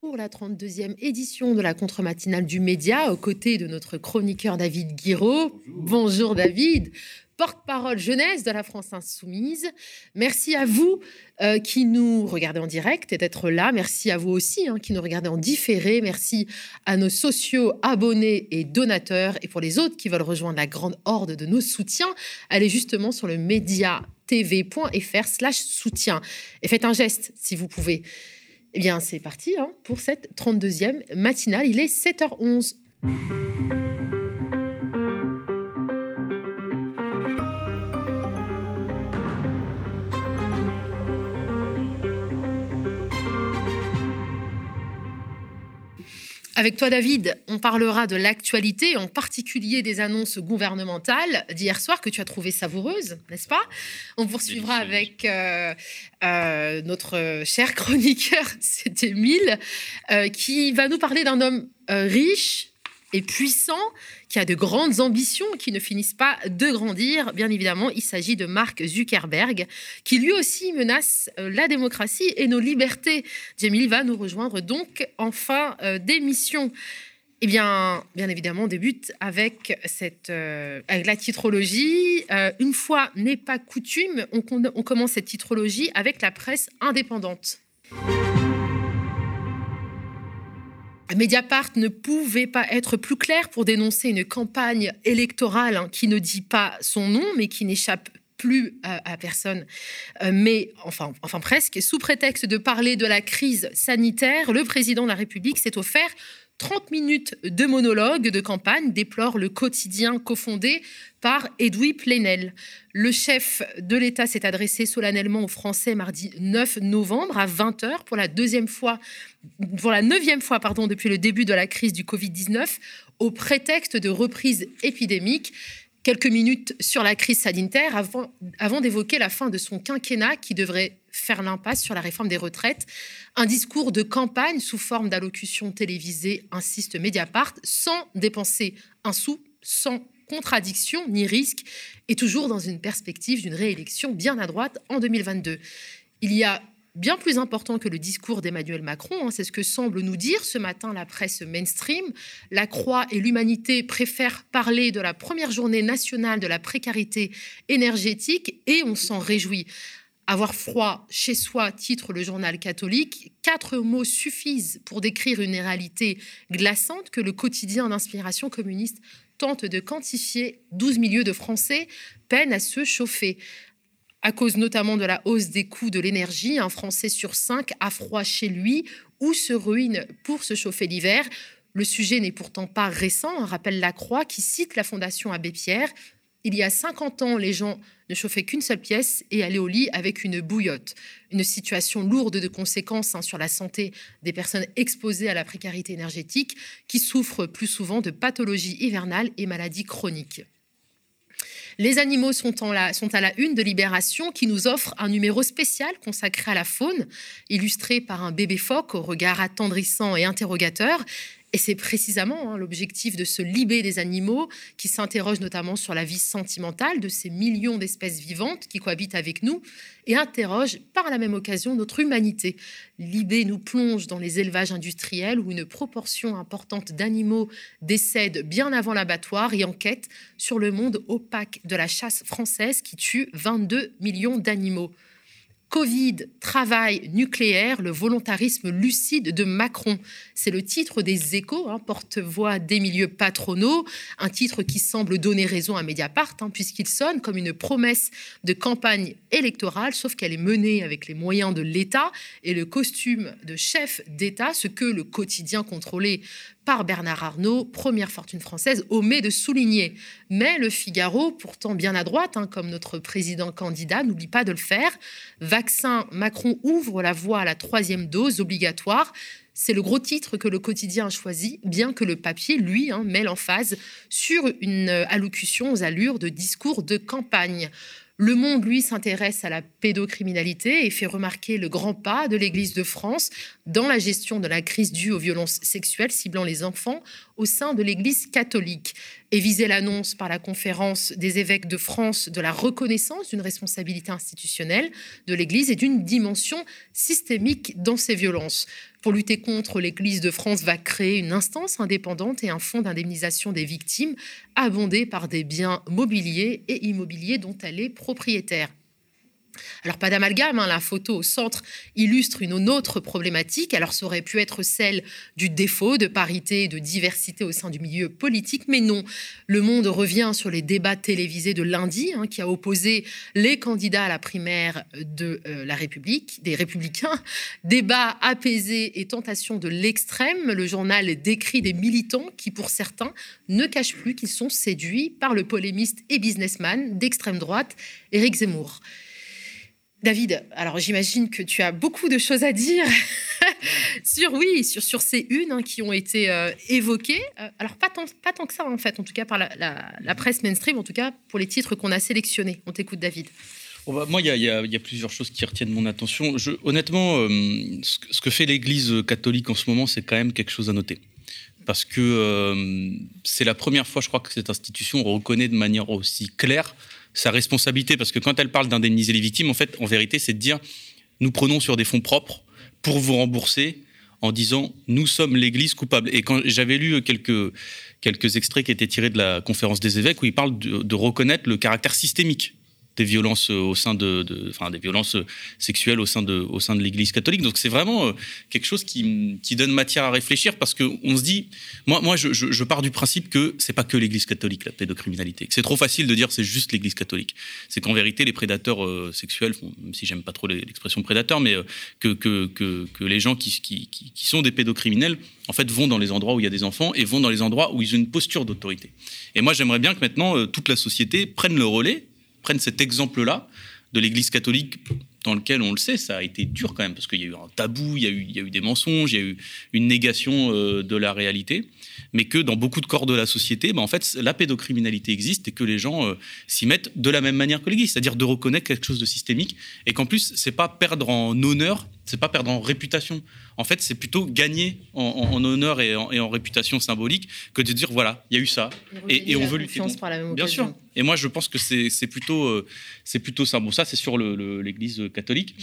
pour la 32e édition de la contre-matinale du Média, aux côtés de notre chroniqueur David Guiraud. Bonjour, David, porte-parole jeunesse de la France Insoumise. Merci à vous euh, qui nous regardez en direct et d'être là. Merci à vous aussi hein, qui nous regardez en différé. Merci à nos sociaux, abonnés et donateurs. Et pour les autres qui veulent rejoindre la grande horde de nos soutiens, allez justement sur le média tv.fr slash soutien et faites un geste si vous pouvez. Eh bien, c'est parti hein, pour cette 32e matinale. Il est 7h11. Avec toi, David, on parlera de l'actualité, en particulier des annonces gouvernementales d'hier soir que tu as trouvées savoureuses, n'est-ce pas? On poursuivra avec euh, euh, notre cher chroniqueur, c'est Émile, euh, qui va nous parler d'un homme riche, et puissant, qui a de grandes ambitions qui ne finissent pas de grandir. Bien évidemment, il s'agit de Mark Zuckerberg, qui lui aussi menace euh, la démocratie et nos libertés. Jamil va nous rejoindre donc en fin euh, d'émission. Eh bien, bien évidemment, on débute avec, cette, euh, avec la titrologie. une fois n'est pas coutume, on commence cette titrologie avec la presse indépendante. Mediapart ne pouvait pas être plus clair pour dénoncer une campagne électorale hein, qui ne dit pas son nom, mais qui n'échappe plus à, personne, euh, mais enfin, enfin presque. Sous prétexte de parler de la crise sanitaire, le président de la République s'est offert 30 minutes de monologue de campagne déplore le quotidien cofondé par Edoui Plenel. Le chef de l'État s'est adressé solennellement aux Français mardi 9 novembre à 20h pour la deuxième fois, pour la neuvième fois pardon, depuis le début de la crise du Covid-19 au prétexte de reprise épidémique quelques minutes sur la crise sanitaire avant, avant d'évoquer la fin de son quinquennat qui devrait faire l'impasse sur la réforme des retraites. Un discours de campagne sous forme d'allocution télévisée, insiste Mediapart, sans dépenser un sou, sans contradiction ni risque, et toujours dans une perspective d'une réélection bien à droite en 2022. Il y a bien plus important que le discours d'Emmanuel Macron. Hein, c'est ce que semble nous dire ce matin la presse mainstream. La Croix et l'humanité préfèrent parler de la première journée nationale de la précarité énergétique et on s'en réjouit. Avoir froid chez soi, titre le journal catholique. Quatre mots suffisent pour décrire une réalité glaçante que le quotidien d'inspiration communiste tente de quantifier. 12 milieux de Français peinent à se chauffer à cause notamment de la hausse des coûts de l'énergie. Un Français sur cinq a froid chez lui ou se ruine pour se chauffer l'hiver. Le sujet n'est pourtant pas récent, rappelle la Croix qui cite la Fondation Abbé Pierre. Il y a 50 ans, les gens ne chauffaient qu'une seule pièce et allaient au lit avec une bouillotte. Une situation lourde de conséquences hein, sur la santé des personnes exposées à la précarité énergétique qui souffrent plus souvent de pathologies hivernales et maladies chroniques. Les animaux sont, sont à la une de Libération qui nous offre un numéro spécial consacré à la faune, illustré par un bébé phoque au regard attendrissant et interrogateur. Et c'est précisément hein, l'objectif de ce Libé des animaux qui s'interroge notamment sur la vie sentimentale de ces millions d'espèces vivantes qui cohabitent avec nous et interroge par la même occasion notre humanité. Libé nous plonge dans les élevages industriels où une proportion importante d'animaux décèdent bien avant l'abattoir et enquête sur le monde opaque de la chasse française qui tue 22 millions d'animaux. Covid, travail, nucléaire, le volontarisme lucide de Macron. C'est le titre des échos, hein, porte-voix des milieux patronaux, un titre qui semble donner raison à Mediapart, hein, puisqu'il sonne comme une promesse de campagne électorale, sauf qu'elle est menée avec les moyens de l'État et le costume de chef d'État, ce que le quotidien contrôlé par Bernard Arnault, première fortune française, omet de souligner. Mais le Figaro, pourtant bien à droite, hein, comme notre président candidat, n'oublie pas de le faire. Macron ouvre la voie à la troisième dose obligatoire. C'est le gros titre que le quotidien a choisi, bien que le papier, lui, hein, mêle en phase sur une allocution aux allures de discours de campagne. Le Monde, lui, s'intéresse à la pédocriminalité et fait remarquer le grand pas de l'Église de France dans la gestion de la crise due aux violences sexuelles ciblant les enfants au sein de l'Église catholique. Et viser l'annonce par la conférence des évêques de France de la reconnaissance d'une responsabilité institutionnelle de l'Église et d'une dimension systémique dans ces violences. Pour lutter contre, l'Église de France va créer une instance indépendante et un fonds d'indemnisation des victimes abondé par des biens mobiliers et immobiliers dont elle est propriétaire. Alors pas d'amalgame, hein, la photo au centre illustre une autre problématique. Alors ça aurait pu être celle du défaut de parité et de diversité au sein du milieu politique, mais non. Le Monde revient sur les débats télévisés de lundi, hein, qui a opposé les candidats à la primaire de euh, la République, des Républicains. Débat apaisé et tentation de l'extrême. Le journal décrit des militants qui, pour certains, ne cachent plus qu'ils sont séduits par le polémiste et businessman d'extrême droite, Éric Zemmour. David, alors j'imagine que tu as beaucoup de choses à dire sur oui, sur, sur ces unes hein, qui ont été euh, évoquées. Euh, alors pas tant, pas tant que ça en fait, en tout cas par la, presse mainstream, en tout cas pour les titres qu'on a sélectionnés. On t'écoute David. Bah, moi, il y, y, a plusieurs choses qui retiennent mon attention. Je, honnêtement, euh, ce, que fait l'Église catholique en ce moment, c'est quand même quelque chose à noter. Parce que c'est la première fois, je crois, que cette institution reconnaît de manière aussi claire sa responsabilité, parce que quand elle parle d'indemniser les victimes, en fait, en vérité, c'est de dire nous prenons sur des fonds propres pour vous rembourser en disant nous sommes l'Église coupable. Et quand j'avais lu quelques, quelques extraits qui étaient tirés de la conférence des évêques où il parle de reconnaître le caractère systémique des violences au sein de, enfin des violences sexuelles au sein de au sein de l'Église catholique. Donc c'est vraiment euh, quelque chose qui, donne matière à réfléchir parce que on se dit, moi moi je, pars du principe que c'est pas que l'Église catholique la pédocriminalité. C'est trop facile de dire c'est juste l'Église catholique. C'est qu'en vérité les prédateurs euh, sexuels, même si j'aime pas trop l'expression prédateur, mais euh, que, que, que, que, les gens qui, qui, qui sont des pédocriminels en fait vont dans les endroits où il y a des enfants et vont dans les endroits où ils ont une posture d'autorité. Et moi j'aimerais bien que maintenant toute la société prenne le relais prennent cet exemple-là de l'Église catholique dans lequel, on le sait, ça a été dur quand même, parce qu'il y a eu un tabou, il y a eu, des mensonges, il y a eu une négation euh, de la réalité, mais que dans beaucoup de corps de la société, bah, en fait, la pédocriminalité existe et que les gens euh, s'y mettent de la même manière que l'Église, c'est-à-dire de reconnaître quelque chose de systémique, et qu'en plus, c'est pas perdre en honneur, c'est pas perdre en réputation. En fait, c'est plutôt gagner en, honneur et en, réputation symbolique que de dire voilà, il y a eu ça, et, on veut lutter. Bien sûr. Et moi, je pense que c'est plutôt, euh, c'est plutôt ça. Bon, ça, c'est sur l'Église catholique.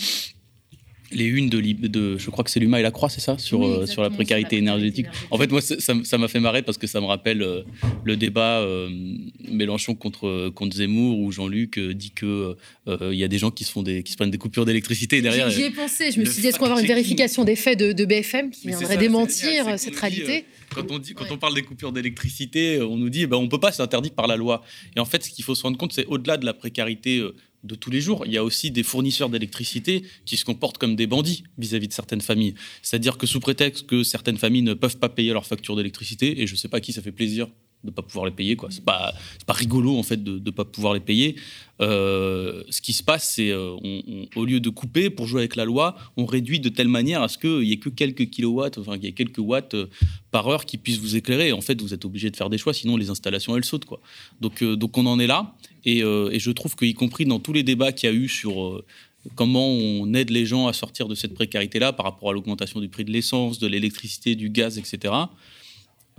Les unes de, de je crois que c'est l'Huma et la Croix, c'est ça, sur, euh, sur la précarité énergétique. En fait, moi, ça m'a fait marrer parce que ça me rappelle euh, le débat euh, Mélenchon contre, contre Zemmour où Jean-Luc dit que il y a des gens qui se font des, qui se prennent des coupures d'électricité derrière. J'y ai pensé. Je me suis dit, est-ce qu'on va avoir une vérification des faits de, BFM qui viendrait démentir cette réalité quand on, dit, quand on parle des coupures d'électricité, on nous dit ben, on peut pas, c'est interdit par la loi. Et en fait, ce qu'il faut se rendre compte, c'est au-delà de la précarité de tous les jours. Il y a aussi des fournisseurs d'électricité qui se comportent comme des bandits vis-à-vis de certaines familles. C'est-à-dire que sous prétexte que certaines familles ne peuvent pas payer leur facture d'électricité, et je ne sais pas à qui ça fait plaisir de ne pas pouvoir les payer. quoi. C'est pas, rigolo en fait de ne pas pouvoir les payer. Euh, ce qui se passe, c'est euh, au lieu de couper pour jouer avec la loi, on réduit de telle manière à ce qu'il n'y ait que quelques kilowatts, enfin qu'il y ait quelques watts euh, par heure qui puissent vous éclairer. En fait, vous êtes obligé de faire des choix, sinon les installations elles sautent. Donc donc on en est là, et, et je trouve qu'y compris dans tous les débats qu'il y a eu sur comment on aide les gens à sortir de cette précarité-là par rapport à l'augmentation du prix de l'essence, de l'électricité, du gaz, etc.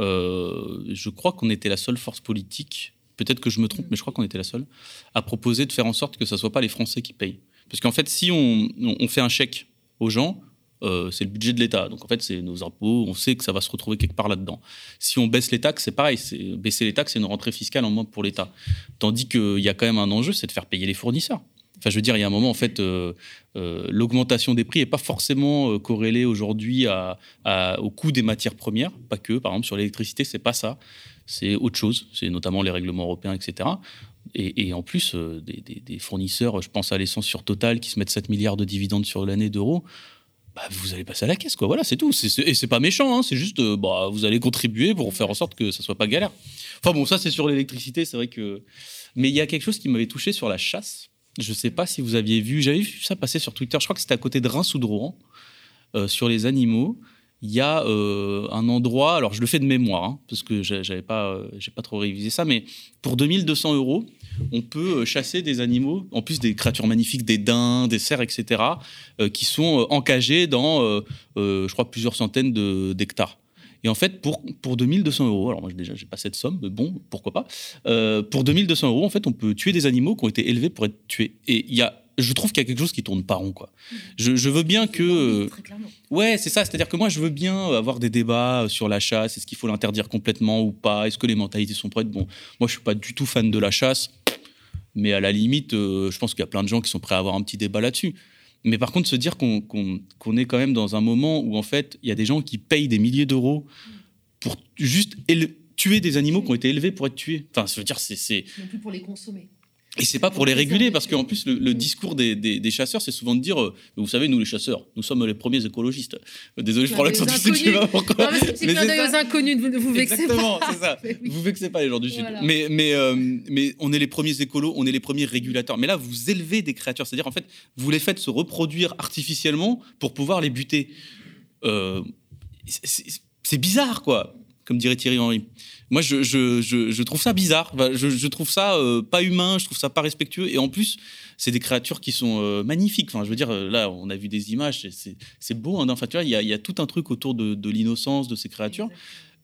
Euh, je crois qu'on était la seule force politique, peut-être que je me trompe, mais je crois qu'on était la seule, à proposer de faire en sorte que ce ne soit pas les Français qui payent. Parce qu'en fait, si on, fait un chèque aux gens, euh, c'est le budget de l'État. Donc en fait, c'est nos impôts, on sait que ça va se retrouver quelque part là-dedans. Si on baisse les taxes, c'est pareil. Baisser les taxes, c'est une rentrée fiscale en moins pour l'État. Tandis qu'il y a quand même un enjeu, c'est de faire payer les fournisseurs. Enfin, je veux dire, il y a un moment, en fait, euh, euh, l'augmentation des prix n'est pas forcément corrélée aujourd'hui au coût des matières premières, pas que. Par exemple, sur l'électricité, c'est pas ça. C'est autre chose. C'est notamment les règlements européens, etc. Et, en plus, des, fournisseurs, je pense à l'essence sur Total, qui se mettent 7 milliards de dividendes sur l'année d'euros. Bah, vous allez passer à la caisse, quoi. Voilà, c'est tout. et c'est pas méchant, hein. c'est juste, bah, vous allez contribuer pour faire en sorte que ça soit pas galère. Enfin bon, ça c'est sur l'électricité, c'est vrai que. Mais il y a quelque chose qui m'avait touché sur la chasse. Je sais pas si vous aviez vu, j'avais vu ça passer sur Twitter, je crois que c'était à côté de Reims ou de Rouen, euh, sur les animaux. Il y a euh, un endroit, alors je le fais de mémoire, hein, parce que j'avais pas, euh, pas trop révisé ça, mais pour 2200 euros, on peut chasser des animaux, en plus des créatures magnifiques, des daims, des cerfs, etc., qui sont encagés dans, je crois, plusieurs centaines d'hectares. Et en fait, pour, pour 2200 euros, alors moi déjà, j'ai pas cette somme, mais bon, pourquoi pas. Euh, pour 2200 euros, en fait, on peut tuer des animaux qui ont été élevés pour être tués. Et il y a je trouve qu'il y a quelque chose qui tourne pas rond. Quoi. Je, je veux bien que. Très. Ouais, c'est ça. C'est-à-dire que moi, je veux bien avoir des débats sur la chasse. Est-ce qu'il faut l'interdire complètement ou pas Est-ce que les mentalités sont prêtes? Bon, moi, je suis pas du tout fan de la chasse. Mais à la limite, euh, je pense qu'il y a plein de gens qui sont prêts à avoir un petit débat là-dessus. Mais par contre, se dire qu'on est quand même dans un moment où, en fait, il y a des gens qui payent des milliers d'euros pour juste tuer des animaux qui ont été élevés pour être tués. Enfin, je veux dire, c'est. Non plus pour les consommer. Et c'est pas pour les réguler, parce qu'en plus, le, le discours des, des- des chasseurs, c'est souvent de dire euh, Vous savez, nous, les chasseurs, nous sommes les premiers écologistes. Euh, Désolé, je prends l'accent du Sud, je sais pas pourquoi. Non, mais c'est clin d'œil aux inconnus, ne vous, vous vexez Exactement, pas. c'est ça. Oui. Vous vexez pas les gens du Sud. Voilà. Mais, mais, euh, mais on est les premiers écolos, on est les premiers régulateurs. Mais là, vous élevez des créatures. C'est-à-dire, en fait, vous les faites se reproduire artificiellement pour pouvoir les buter. Euh, c'est bizarre, quoi, comme dirait Thierry Henry. Moi, je, je, je, je trouve ça bizarre. Je, je trouve ça euh, pas humain, je trouve ça pas respectueux. Et en plus, c'est des créatures qui sont euh, magnifiques. Enfin, je veux dire, euh, là, on a vu des images, c'est- beau. Hein, enfin, tu vois, il y, a- il y a tout un truc autour de, de l'innocence de ces créatures.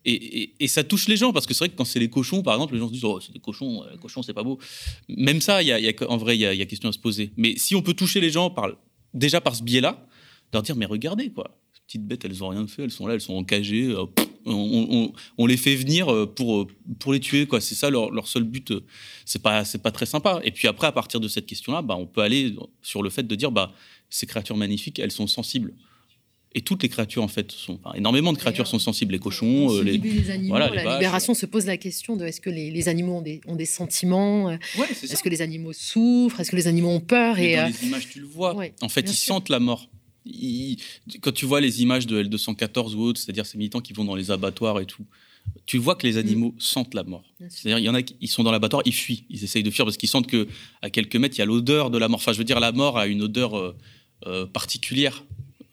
Et, et- et ça touche les gens parce que c'est vrai que quand c'est les cochons, par exemple, les gens se disent oh c'est des cochons, les cochons c'est pas beau. Même ça, il y a, y a- en vrai, il y, y a question à se poser. Mais si on peut toucher les gens par déjà par ce biais-là, leur dire mais regardez quoi, ces petites bêtes elles ont rien fait, elles sont là, elles sont encagées, pff, on, on- on les fait venir euh, pour euh, pour les tuer quoi. C'est ça leur, leur seul but. euh, C'est pas c'est pas très sympa. Et puis après à partir de cette question-là, bah on peut aller sur le fait de dire bah ces créatures magnifiques, elles sont sensibles. Et toutes les créatures, en fait, sont, enfin, énormément de créatures sont sensibles. Les cochons, euh, les, animaux, voilà, les la vaches. libération se pose la question de est-ce que les, les animaux ont des, ont des sentiments Ouais. Est-ce que les animaux souffrent Est-ce que les animaux ont peur Mais et, dans euh, les images, tu le vois. ouais, en fait, ils sûr. sentent la mort. Quand tu vois les images de L214 ou autres, c'est-à-dire ces militants qui vont dans les abattoirs et tout, tu vois que les animaux sentent la mort. Mm. C'est-à-dire, il y en a qui ils sont dans l'abattoir, ils fuient, ils essayent de fuir parce qu'ils sentent que à quelques mètres, il y a l'odeur de la mort. Enfin, je veux dire, la mort a une odeur euh, euh, particulière.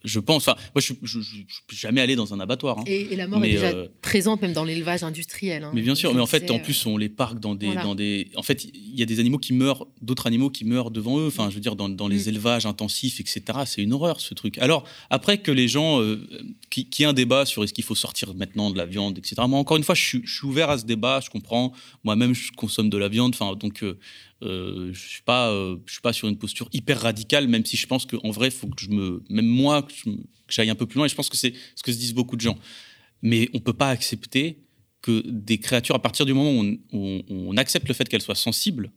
Je pense. Enfin, moi, je je suis jamais allé dans un abattoir. hein. et, et la mort Mais, est déjà euh, présente même dans l'élevage industriel. hein. Mais bien sûr, mais en fait, en plus, on les parque dans des, Voilà. dans des. En fait, il y a des animaux qui meurent, d'autres animaux qui meurent devant eux. Enfin, je veux dire, dans, dans les Mm. élevages intensifs, etc. C'est une horreur, ce truc. Alors, après que les gens, euh, qui, qui ait un débat sur est-ce qu'il faut sortir maintenant de la viande, etc. Moi, encore une fois, je suis, je suis ouvert à ce débat. Je comprends. Moi-même, je consomme de la viande. Enfin, donc, euh, euh, je suis pas, euh, je suis pas sur une posture hyper radicale, même si je pense qu'en vrai, faut que je me, même moi, que j'aille un peu plus loin. Et je pense que c'est ce que se disent beaucoup de gens. Mais on peut pas accepter que des créatures, à partir du moment où on, accepte le fait qu'elles soient sensibles,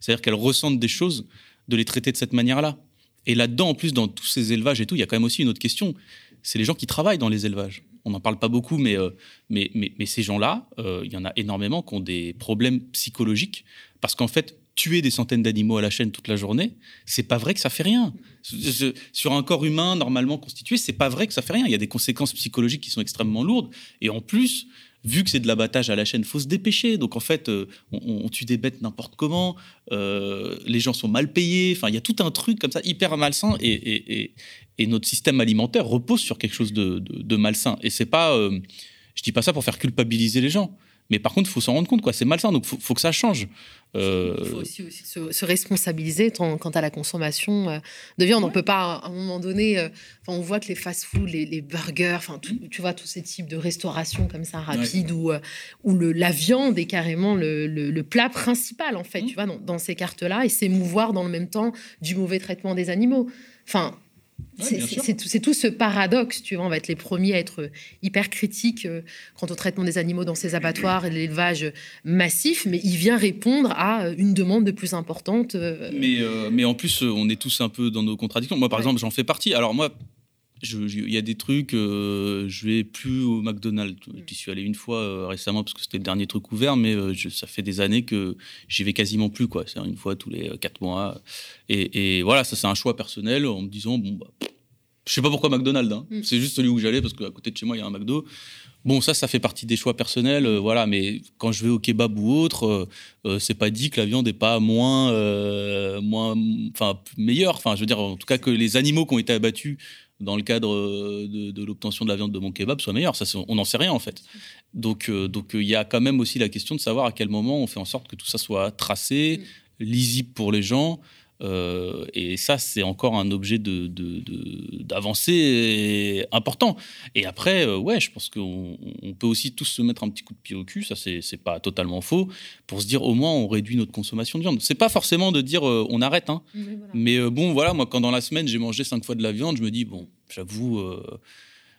c'est-à-dire qu'elles ressentent des choses, de les traiter de cette manière-là. Et là-dedans, en plus, dans tous ces élevages et tout, il y a quand même aussi une autre question. C'est les gens qui travaillent dans les élevages. On n'en parle pas beaucoup, mais, euh, mais, mais, mais ces gens-là, il y en a énormément qui ont des problèmes psychologiques. Parce qu'en fait, tuer des centaines d'animaux à la chaîne toute la journée, c'est pas vrai que ça fait rien. Sur un corps humain normalement constitué, c'est pas vrai que ça fait rien. Il y a des conséquences psychologiques qui sont extrêmement lourdes. Et en plus, vu que c'est de l'abattage à la chaîne, faut se dépêcher. Donc en fait, euh, on, tue des bêtes n'importe comment. euh, les gens sont mal payés. Enfin, il y a tout un truc comme ça hyper malsain. Et, notre système alimentaire repose sur quelque chose de malsain. Et c'est pas, euh, je dis pas ça pour faire culpabiliser les gens. Mais par contre, il faut s'en rendre compte, quoi. C'est malsain, donc faut, faut que ça change. Euh, Il faut aussi, aussi se, se responsabiliser tant- quant à la consommation euh, de viande. On peut pas, à un moment donné, euh, on voit que les fast-foods, les, les burgers, enfin, tu vois, tous ces types de restauration comme ça rapide où, euh, où le, la viande est carrément le, le- le plat principal, en fait, Mm. tu vois, dans, dans ces cartes-là, et s'émouvoir dans le même temps du mauvais traitement des animaux. Enfin, Ouais, c'est tout, tout ce paradoxe, tu vois. On va être les premiers à être hyper critiques euh, quant au traitement des animaux dans ces abattoirs et l'élevage massif, mais il vient répondre à euh, une demande de plus importante. euh, Mais, euh, mais en plus, euh, on est tous un peu dans nos contradictions. Moi, par Ouais. exemple, j'en fais partie. Alors moi, il y a des trucs, euh, je vais plus au McDonald's. J'y suis allé une fois euh, récemment parce que c'était le dernier truc ouvert, mais euh, je- ça fait des années que j'y vais quasiment plus. quoi. C'est une fois tous les euh, quatre mois. Et, et voilà, ça c'est un choix personnel en me disant, bon, bah, je sais pas pourquoi McDonald's. hein. Mm. C'est juste celui où j'allais parce qu'à côté de chez moi, il y a un McDo. Bon, ça, ça fait partie des choix personnels, euh, voilà. Mais quand je vais au kebab ou autre, euh, euh, c'est pas dit que la viande est pas moins, euh, moins, enfin meilleure. Enfin, je veux dire, en tout cas que les animaux qui ont été abattus dans le cadre euh, de, de l'obtention de la viande de mon kebab. Ça, c'est- on n'en sait rien en fait. Donc, euh, donc euh, il y a quand même aussi la question de savoir à quel moment on fait en sorte que tout ça soit tracé, lisible pour les gens. Euh, et ça, c'est encore un objet d'avancée de, important. Et après, euh, ouais, je pense qu'on peut aussi tous se mettre un petit coup de pied au cul, ça c'est pas totalement faux, pour se dire au moins on réduit notre consommation de viande. C'est pas forcément de dire euh, on arrête, hein. mais bon, voilà, moi quand dans la semaine j'ai mangé cinq fois de la viande, je me dis, bon, j'avoue,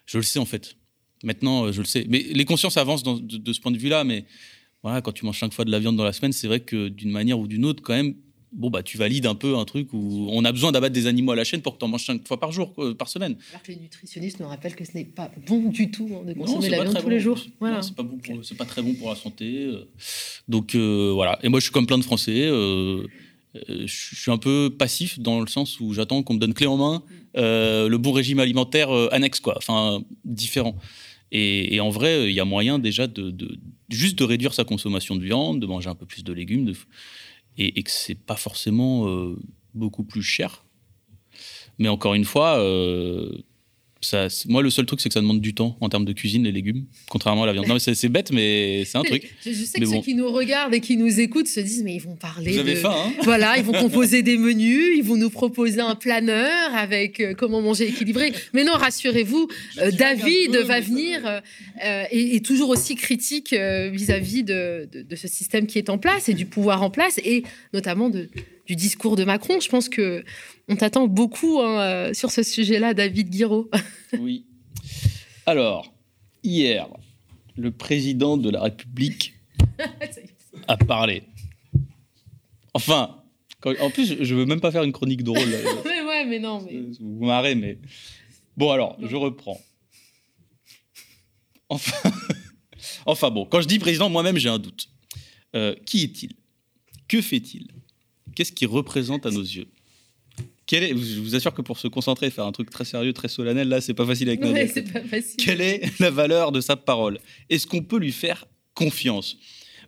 je le sais en fait. Maintenant, je le sais. Mais les consciences avancent de, de, ce point de vue-là, mais voilà, quand tu manges cinq fois de la viande dans la semaine, c'est vrai que d'une manière ou d'une autre, quand même, bon, bah, tu valides un peu un truc où on a besoin d'abattre des animaux à la chaîne pour que tu en manges cinq fois par jour, par semaine. Alors que les nutritionnistes nous rappellent que ce n'est pas bon du tout hein, de consommer la viande tous les jours. Voilà. C'est pas, bon pas très bon pour la santé. Euh. Donc euh, voilà. Et moi, je suis comme plein de Français. Euh, je suis un peu passif dans le sens où j'attends qu'on me donne clé en main le bon régime alimentaire annexe, quoi. Enfin, différent. Et, en vrai, il y a moyen déjà de, de, juste de réduire sa consommation de viande, de manger un peu plus de légumes, de, et, que c'est pas forcément euh, beaucoup plus cher. Mais encore une fois, euh, moi, le seul truc, c'est que ça demande du temps en termes de cuisine, les légumes, contrairement à la viande. Non, mais c'est bête, mais c'est un truc. Je, sais que ceux qui nous regardent et qui nous écoutent se disent, mais ils vont parler. Vous avez faim, hein Voilà, ils vont composer des menus, ils vont nous proposer un planeur avec euh, comment manger équilibré. Mais non, rassurez-vous, euh, David va venir euh, et, toujours aussi critique vis-à-vis de, de, ce système qui est en place et du pouvoir en place et notamment de, du discours de Macron. Je pense que on t'attend beaucoup hein, euh, sur ce sujet-là, David Guiraud. oui. Alors, hier, le président de la République a parlé. Enfin, en plus, je veux même pas faire une chronique drôle. mais ouais, mais non. Mais... Vous marrez, mais. Bon, alors, je reprends. Enfin... enfin, bon, quand je dis président, moi-même, j'ai un doute. Euh, qui est-il? Que fait-il? Qu'est-ce qu'il représente à nos yeux? Est, je vous assure que pour se concentrer, faire un truc très sérieux, très solennel, là, c'est pas facile avec ouais, pas facile. Quelle est la valeur de sa parole? Est-ce qu'on peut lui faire confiance?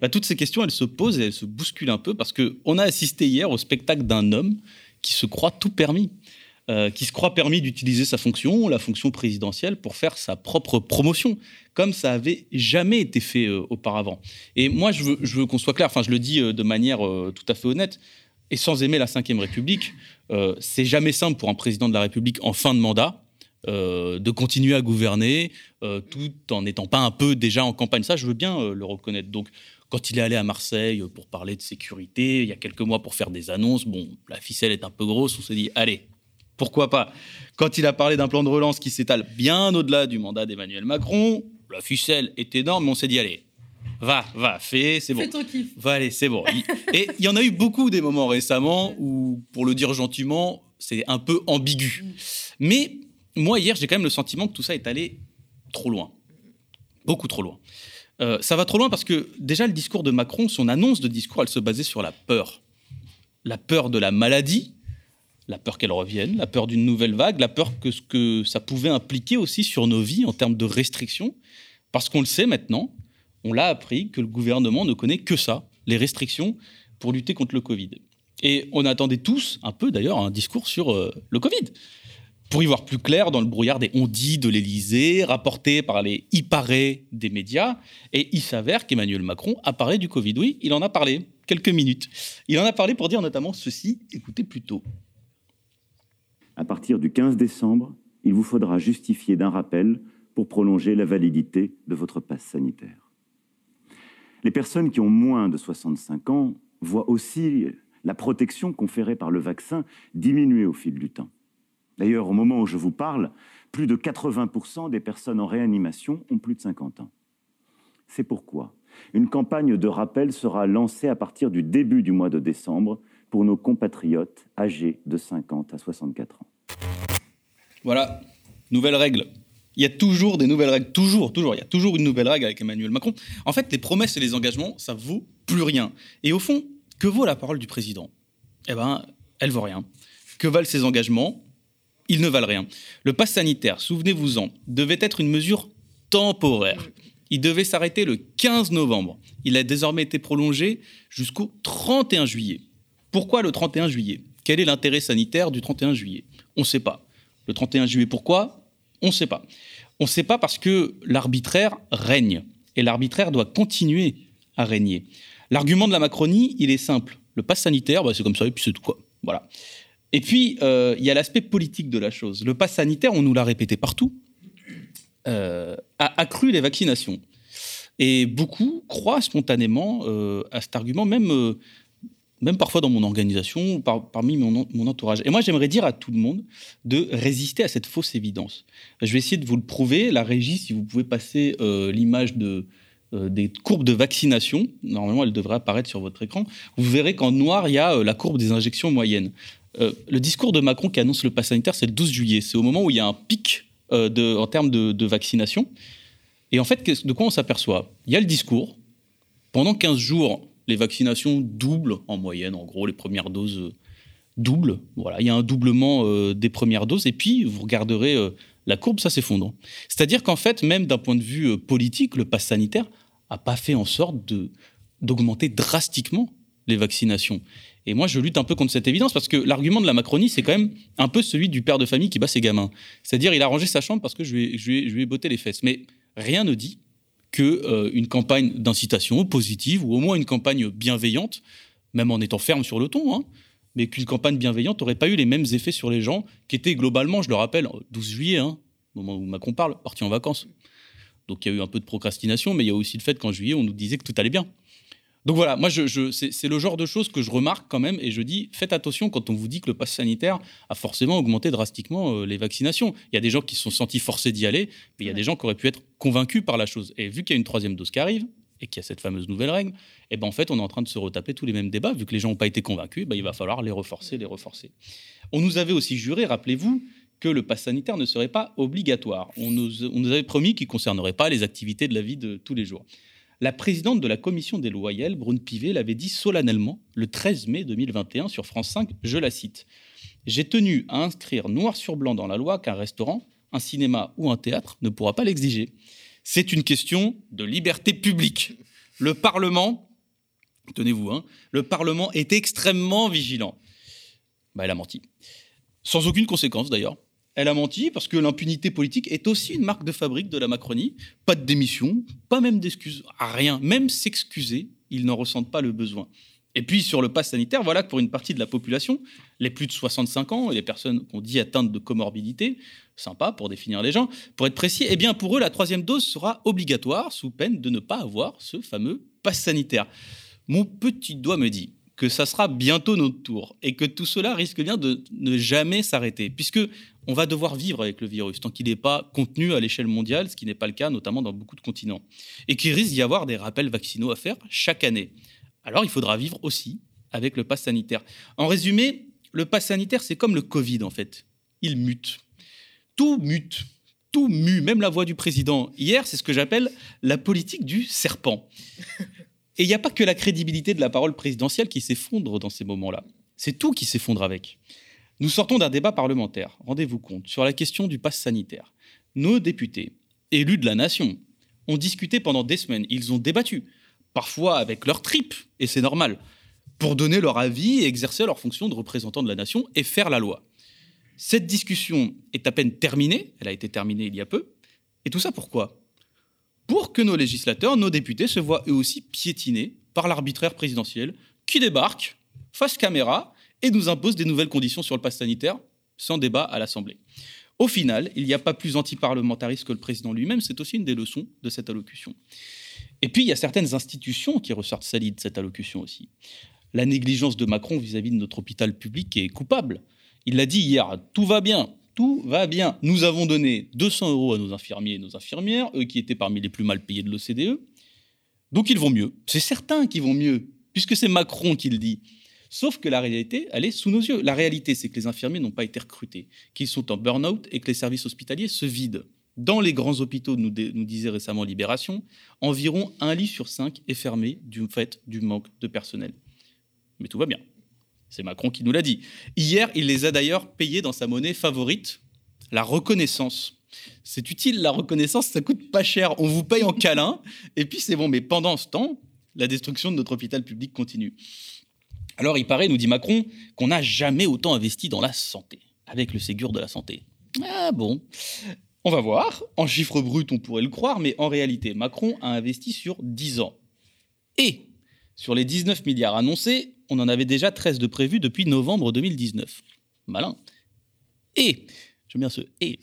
Bah, Toutes ces questions, elles se posent et elles se bousculent un peu parce qu'on a assisté hier au spectacle d'un homme qui se croit tout permis. Euh, qui se croit permis d'utiliser sa fonction, la fonction présidentielle, pour faire sa propre promotion, comme ça avait jamais été fait euh, auparavant. Et moi, je veux, je veux qu'on soit clair, enfin, je le dis euh, de manière tout à fait honnête, et sans aimer la Ve République, euh, c'est jamais simple pour un président de la République en fin de mandat euh, de continuer à gouverner euh, tout en n'étant pas un peu déjà en campagne. Ça, je veux bien le reconnaître. Donc, quand il est allé à Marseille pour parler de sécurité, il y a quelques mois pour faire des annonces, bon, la ficelle est un peu grosse, on s'est dit, allez, pourquoi pas Quand il a parlé d'un plan de relance qui s'étale bien au-delà du mandat d'Emmanuel Macron, la ficelle est énorme, mais on s'est dit, allez, va, va, fais, c'est bon. Fais ton kiff. Va, allez, c'est bon. Et il y en a eu beaucoup des moments récemment où, pour le dire gentiment, c'est un peu ambigu. Mm. Mais moi, hier, j'ai quand même le sentiment que tout ça est allé trop loin. Beaucoup trop loin. Euh, ça va trop loin parce que déjà, le discours de Macron, son annonce de discours, elle se basait sur la peur. La peur de la maladie, la peur qu'elle revienne, la peur d'une nouvelle vague, la peur que ce que ça pouvait impliquer aussi sur nos vies en termes de restrictions. Parce qu'on le sait maintenant, on l'a appris que le gouvernement ne connaît que ça, les restrictions pour lutter contre le Covid. Et on attendait tous, un peu d'ailleurs, un discours sur euh, le Covid. Pour y voir plus clair dans le brouillard des on-dit de l'Élysée, rapporté par les y paraît des médias, et il s'avère qu'Emmanuel Macron a parlé du Covid. Oui, il en a parlé, quelques minutes. Il en a parlé pour dire notamment ceci, écoutez plutôt. À partir du 15 décembre, il vous faudra justifier d'un rappel pour prolonger la validité de votre passe sanitaire. Les personnes qui ont moins de 65 ans voient aussi la protection conférée par le vaccin diminuer au fil du temps. D'ailleurs, au moment où je vous parle, plus de 80% des personnes en réanimation ont plus de 50 ans. C'est pourquoi une campagne de rappel sera lancée à partir du début du mois de décembre pour nos compatriotes âgés de 50 à 64 ans. Voilà, nouvelle règle il y a toujours des nouvelles règles, toujours, toujours. Il y a toujours une nouvelle règle avec Emmanuel Macron. En fait, les promesses et les engagements, ça vaut plus rien. Et au fond, que vaut la parole du président? Eh ben, elle vaut rien. Que valent ses engagements? Ils ne valent rien. Le pass sanitaire, souvenez-vous-en, devait être une mesure temporaire. Il devait s'arrêter le 15 novembre. Il a désormais été prolongé jusqu'au 31 juillet. Pourquoi le 31 juillet? Quel est l'intérêt sanitaire du 31 juillet? On ne sait pas. Le 31 juillet, pourquoi? On ne sait pas. On ne sait pas parce que l'arbitraire règne. Et l'arbitraire doit continuer à régner. L'argument de la Macronie, il est simple. Le pass sanitaire, bah, c'est comme ça, et puis c'est tout quoi. Et puis, euh, il y a l'aspect politique de la chose. Le pass sanitaire, on nous l'a répété partout, euh, a accru les vaccinations. Et beaucoup croient spontanément euh, à cet argument, même, même parfois dans mon organisation, parmi mon, entourage. Et moi, j'aimerais dire à tout le monde de résister à cette fausse évidence. Je vais essayer de vous le prouver. La régie, si vous pouvez passer l'image de, des courbes de vaccination. Normalement, elle devrait apparaître sur votre écran. Vous verrez qu'en noir, il y a la courbe des injections moyennes. Euh, le discours de Macron qui annonce le pass sanitaire, c'est le 12 juillet. C'est au moment où il y a un pic euh, en termes de, vaccination. Et en fait, de quoi on s'aperçoit? Il y a le discours. Pendant 15 jours, les vaccinations doublent en moyenne. En gros, les premières doses euh, doublent. Voilà, il y a un doublement des premières doses. Et puis, vous regarderez la courbe, ça s'effondre. C'est-à-dire qu'en fait, même d'un point de vue politique, le pass sanitaire n'a pas fait en sorte d'augmenter drastiquement les vaccinations. Et moi, je lutte un peu contre cette évidence parce que l'argument de la Macronie, c'est quand même un peu celui du père de famille qui bat ses gamins. C'est-à-dire, il a rangé sa chambre parce que je lui ai, je botté les fesses. Mais rien ne dit que euh, une campagne d'incitation positive ou au moins une campagne bienveillante, même en étant ferme sur le ton, hein, mais qu'une campagne bienveillante n'aurait pas eu les mêmes effets sur les gens qui étaient globalement, je le rappelle, 12 juillet, hein, au moment où Macron parle, parti en vacances. Donc il y a eu un peu de procrastination, mais il y a aussi le fait qu'en juillet, on nous disait que tout allait bien. Donc voilà, moi, je, c'est le genre de choses que je remarque quand même et je dis faites attention quand on vous dit que le pass sanitaire a forcément augmenté drastiquement euh, les vaccinations. Il y a des gens qui se sont sentis forcés d'y aller, mais il y a des gens qui auraient pu être convaincus par la chose. Et vu qu'il y a une troisième dose qui arrive et qu'il y a cette fameuse nouvelle règle, et eh ben en fait, on est en train de se retaper tous les mêmes débats. Vu que les gens n'ont pas été convaincus, ben il va falloir les reforcer, les reforcer. On nous avait aussi juré, rappelez-vous, que le pass sanitaire ne serait pas obligatoire. On nous, on nous avait promis qu'il ne concernerait pas les activités de la vie de tous les jours. La présidente de la commission des loyales, Brune Pivet, l'avait dit solennellement le 13 mai 2021 sur France 5, je la cite. J'ai tenu à inscrire noir sur blanc dans la loi qu'un restaurant, un cinéma ou un théâtre ne pourra pas l'exiger. C'est une question de liberté publique. Le Parlement, tenez-vous, hein, le Parlement est extrêmement vigilant. Bah, elle a menti. Sans aucune conséquence d'ailleurs. Elle a menti parce que l'impunité politique est aussi une marque de fabrique de la Macronie. Pas de démission, pas même d'excuses, rien. Même s'excuser, ils n'en ressentent pas le besoin. Et puis sur le pass sanitaire, voilà que pour une partie de la population, les plus de 65 ans et les personnes qu'on dit atteintes de comorbidité, sympa pour définir les gens, pour être précis, eh bien pour eux, la troisième dose sera obligatoire sous peine de ne pas avoir ce fameux pass sanitaire. Mon petit doigt me dit que ça sera bientôt notre tour et que tout cela risque bien de ne jamais s'arrêter, puisque on va devoir vivre avec le virus tant qu'il n'est pas contenu à l'échelle mondiale, ce qui n'est pas le cas notamment dans beaucoup de continents, et qu'il risque d'y avoir des rappels vaccinaux à faire chaque année. Alors il faudra vivre aussi avec le pass sanitaire. En résumé, le pass sanitaire, c'est comme le Covid en fait. Il mute. Tout mute. Tout mue, même la voix du président. Hier, c'est ce que j'appelle la politique du serpent. Et il n'y a pas que la crédibilité de la parole présidentielle qui s'effondre dans ces moments-là. C'est tout qui s'effondre avec. Nous sortons d'un débat parlementaire, rendez-vous compte, sur la question du pass sanitaire. Nos députés, élus de la nation, ont discuté pendant des semaines. Ils ont débattu, parfois avec leur tripes, et c'est normal, pour donner leur avis et exercer leur fonction de représentant de la nation et faire la loi. Cette discussion est à peine terminée, elle a été terminée il y a peu, et tout ça pourquoi? Pour que nos législateurs, nos députés se voient eux aussi piétinés par l'arbitraire présidentiel qui débarque face caméra et nous impose des nouvelles conditions sur le pass sanitaire sans débat à l'Assemblée. Au final, il n'y a pas plus antiparlementariste que le président lui-même, c'est aussi une des leçons de cette allocution. Et puis, il y a certaines institutions qui ressortent salides de cette allocution aussi. La négligence de Macron vis-à-vis -vis de notre hôpital public est coupable. Il l'a dit hier, tout va bien, tout va bien. Nous avons donné 200 euros à nos infirmiers et nos infirmières, eux qui étaient parmi les plus mal payés de l'OCDE. Donc ils vont mieux. C'est certain qu'ils vont mieux, puisque c'est Macron qui le dit. Sauf que la réalité, elle est sous nos yeux. La réalité, c'est que les infirmiers n'ont pas été recrutés, qu'ils sont en burn-out et que les services hospitaliers se vident. Dans les grands hôpitaux, nous, nous disait récemment Libération, environ un lit sur cinq est fermé du fait du manque de personnel. Mais tout va bien. C'est Macron qui nous l'a dit. Hier, il les a d'ailleurs payés dans sa monnaie favorite, la reconnaissance. C'est utile, la reconnaissance, ça coûte pas cher. On vous paye en câlin, et puis c'est bon. Mais pendant ce temps, la destruction de notre hôpital public continue. Alors, il paraît, nous dit Macron, qu'on n'a jamais autant investi dans la santé, avec le Ségur de la santé. Ah bon? On va voir. En chiffres bruts, on pourrait le croire, mais en réalité, Macron a investi sur 10 ans. Et Sur les 19 milliards annoncés, on en avait déjà 13 de prévus depuis novembre 2019. Malin. Et, j'aime bien ce et,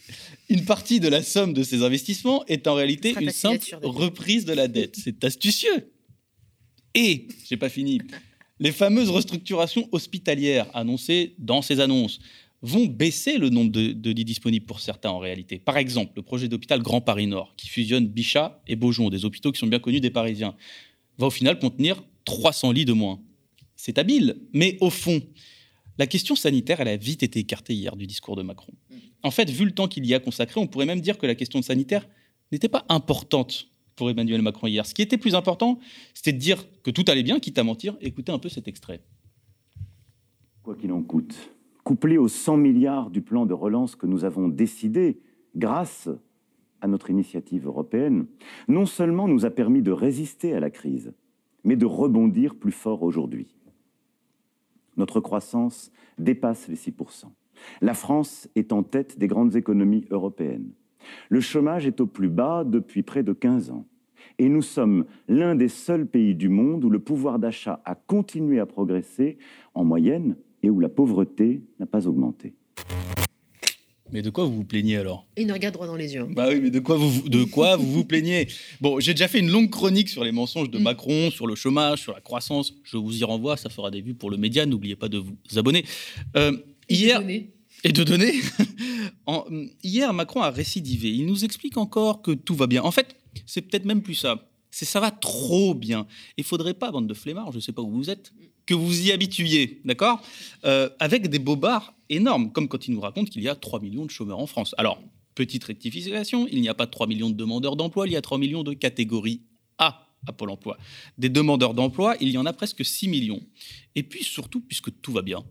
une partie de la somme de ces investissements est en réalité une simple reprise de la dette. C'est astucieux. Et, j'ai pas fini, les fameuses restructurations hospitalières annoncées dans ces annonces vont baisser le nombre de, lits disponibles pour certains en réalité. Par exemple, le projet d'hôpital Grand Paris Nord, qui fusionne Bichat et Beaujon, des hôpitaux qui sont bien connus des Parisiens, va au final contenir 300 lits de moins. C'est habile, mais au fond, la question sanitaire, elle a vite été écartée hier du discours de Macron. En fait, vu le temps qu'il y a consacré, on pourrait même dire que la question sanitaire n'était pas importante pour Emmanuel Macron hier. Ce qui était plus important, c'était de dire que tout allait bien, quitte à mentir. Écoutez un peu cet extrait. Quoi qu'il en coûte, couplé aux 100 milliards du plan de relance que nous avons décidé grâce à notre initiative européenne, non seulement nous a permis de résister à la crise, mais de rebondir plus fort aujourd'hui. Notre croissance dépasse les 6%. La France est en tête des grandes économies européennes. Le chômage est au plus bas depuis près de 15 ans. Et nous sommes l'un des seuls pays du monde où le pouvoir d'achat a continué à progresser en moyenne et où la pauvreté n'a pas augmenté. Mais de quoi vous vous plaignez alors? Il nous regarde droit dans les yeux. Hein. Bah oui, mais de quoi vous, de quoi vous, vous plaignez? Bon, j'ai déjà fait une longue chronique sur les mensonges de mm. Macron, sur le chômage, sur la croissance. Je vous y renvoie, ça fera des vues pour le média. N'oubliez pas de vous abonner. Euh, hier, et de donner. hier, Macron a récidivé. Il nous explique encore que tout va bien. En fait, c'est peut-être même plus ça. C'est ça va trop bien. Il faudrait pas, bande de flemmards, je ne sais pas où vous êtes, que vous y habituiez, d'accord? Euh, Avec des bobards énormes, comme quand il nous raconte qu'il y a 3 millions de chômeurs en France. Alors, petite rectification, il n'y a pas 3 millions de demandeurs d'emploi, il y a 3 millions de catégories A à Pôle emploi. Des demandeurs d'emploi, il y en a presque 6 millions. Et puis surtout, puisque tout va bien,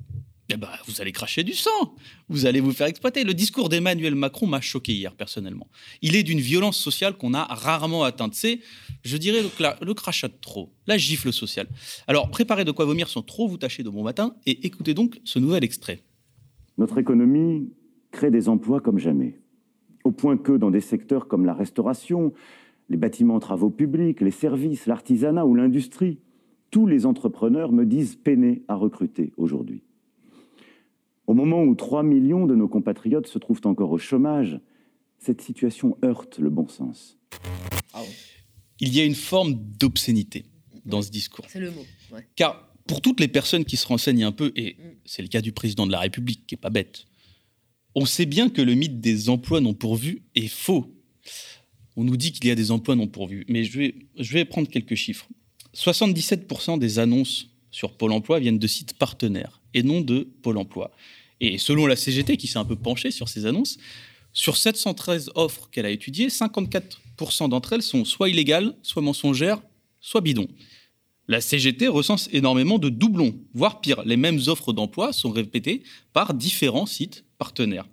eh ben, vous allez cracher du sang, vous allez vous faire exploiter. Le discours d'Emmanuel Macron m'a choqué hier personnellement. Il est d'une violence sociale qu'on a rarement atteinte. C'est, je dirais, le, crachat de trop, la gifle sociale. Alors, préparez de quoi vomir sans trop vous tâcher de bon matin et écoutez donc ce nouvel extrait. Notre économie crée des emplois comme jamais, au point que dans des secteurs comme la restauration, les bâtiments travaux publics, les services, l'artisanat ou l'industrie, tous les entrepreneurs me disent peiner à recruter aujourd'hui. Au moment où 3 millions de nos compatriotes se trouvent encore au chômage, cette situation heurte le bon sens. Il y a une forme d'obscénité dans ce discours. C'est le mot. Car pour toutes les personnes qui se renseignent un peu, et mm. c'est le cas du président de la République qui n'est pas bête, on sait bien que le mythe des emplois non pourvus est faux. On nous dit qu'il y a des emplois non pourvus, mais je vais, je vais prendre quelques chiffres. 77% des annonces sur Pôle Emploi viennent de sites partenaires et non de Pôle Emploi. Et selon la CGT, qui s'est un peu penchée sur ces annonces, sur 713 offres qu'elle a étudiées, 54% d'entre elles sont soit illégales, soit mensongères, soit bidons. La CGT recense énormément de doublons, voire pire, les mêmes offres d'emploi sont répétées par différents sites partenaires.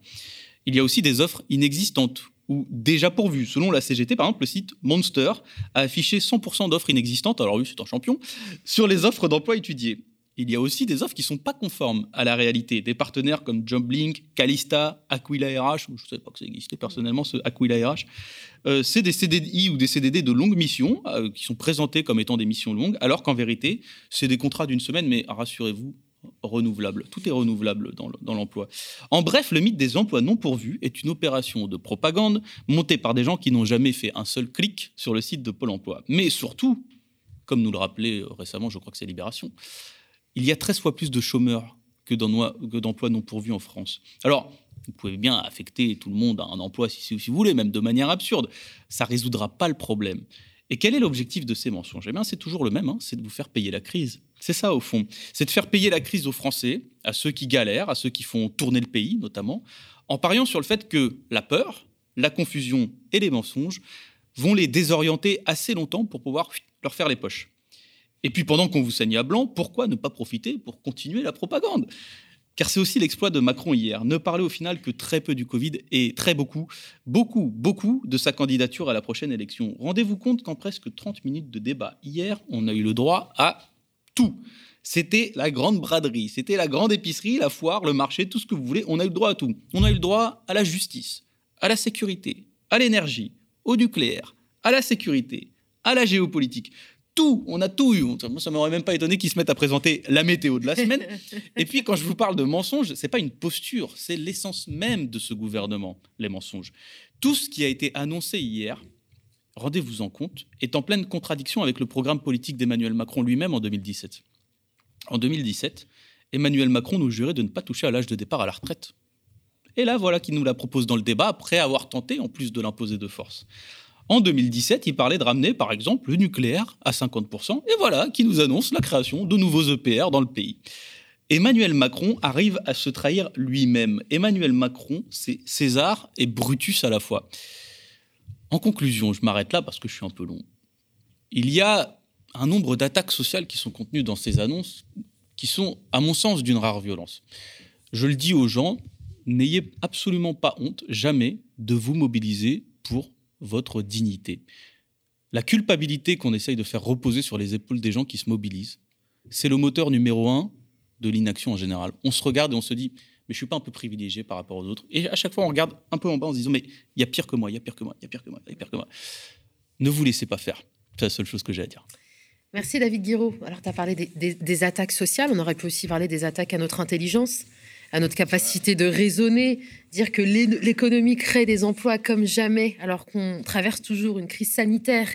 Il y a aussi des offres inexistantes ou déjà pourvues. Selon la CGT, par exemple, le site Monster a affiché 100% d'offres inexistantes, alors lui c'est un champion, sur les offres d'emploi étudiées il y a aussi des offres qui ne sont pas conformes à la réalité. Des partenaires comme JobLink, Calista, Aquila RH, je ne savais pas que ça existait personnellement, ce Aquila RH, euh, c'est des CDI ou des CDD de longue mission euh, qui sont présentés comme étant des missions longues, alors qu'en vérité, c'est des contrats d'une semaine, mais rassurez-vous, renouvelables. Tout est renouvelable dans l'emploi. En bref, le mythe des emplois non pourvus est une opération de propagande montée par des gens qui n'ont jamais fait un seul clic sur le site de Pôle emploi. Mais surtout, comme nous le rappelait récemment, je crois que c'est Libération, il y a 13 fois plus de chômeurs que d'emplois non pourvus en France. Alors, vous pouvez bien affecter tout le monde à un emploi si, vous voulez, même de manière absurde. Ça ne résoudra pas le problème. Et quel est l'objectif de ces mensonges? Eh bien, c'est toujours le même, hein, c'est de vous faire payer la crise. C'est ça, au fond. C'est de faire payer la crise aux Français, à ceux qui galèrent, à ceux qui font tourner le pays, notamment, en pariant sur le fait que la peur, la confusion et les mensonges vont les désorienter assez longtemps pour pouvoir leur faire les poches. Et puis pendant qu'on vous saigne à blanc, pourquoi ne pas profiter pour continuer la propagande? Car c'est aussi l'exploit de Macron hier, ne parler au final que très peu du Covid et très beaucoup, beaucoup, beaucoup de sa candidature à la prochaine élection. Rendez-vous compte qu'en presque 30 minutes de débat hier, on a eu le droit à tout. C'était la grande braderie, c'était la grande épicerie, la foire, le marché, tout ce que vous voulez, on a eu le droit à tout. On a eu le droit à la justice, à la sécurité, à l'énergie, au nucléaire, à la sécurité, à la géopolitique tout, on a tout eu. Moi, ça m'aurait même pas étonné qu'ils se mettent à présenter la météo de la semaine. Et puis, quand je vous parle de mensonges, c'est pas une posture, c'est l'essence même de ce gouvernement, les mensonges. Tout ce qui a été annoncé hier, rendez-vous en compte, est en pleine contradiction avec le programme politique d'Emmanuel Macron lui-même en 2017. En 2017, Emmanuel Macron nous jurait de ne pas toucher à l'âge de départ à la retraite. Et là, voilà qu'il nous la propose dans le débat, après avoir tenté, en plus de l'imposer de force. En 2017, il parlait de ramener, par exemple, le nucléaire à 50%, et voilà qui nous annonce la création de nouveaux EPR dans le pays. Emmanuel Macron arrive à se trahir lui-même. Emmanuel Macron, c'est César et Brutus à la fois. En conclusion, je m'arrête là parce que je suis un peu long. Il y a un nombre d'attaques sociales qui sont contenues dans ces annonces qui sont, à mon sens, d'une rare violence. Je le dis aux gens, n'ayez absolument pas honte, jamais, de vous mobiliser pour votre dignité. La culpabilité qu'on essaye de faire reposer sur les épaules des gens qui se mobilisent, c'est le moteur numéro un de l'inaction en général. On se regarde et on se dit, mais je suis pas un peu privilégié par rapport aux autres. Et à chaque fois, on regarde un peu en bas en se disant, mais il y a pire que moi, il y a pire que moi, il y a pire que moi, il y a pire que moi. Ne vous laissez pas faire. C'est la seule chose que j'ai à dire. Merci David Guiraud. Alors, tu as parlé des, attaques sociales, on aurait pu aussi parler des attaques à notre intelligence, à notre capacité de raisonner, dire que l'économie crée des emplois comme jamais, alors qu'on traverse toujours une crise sanitaire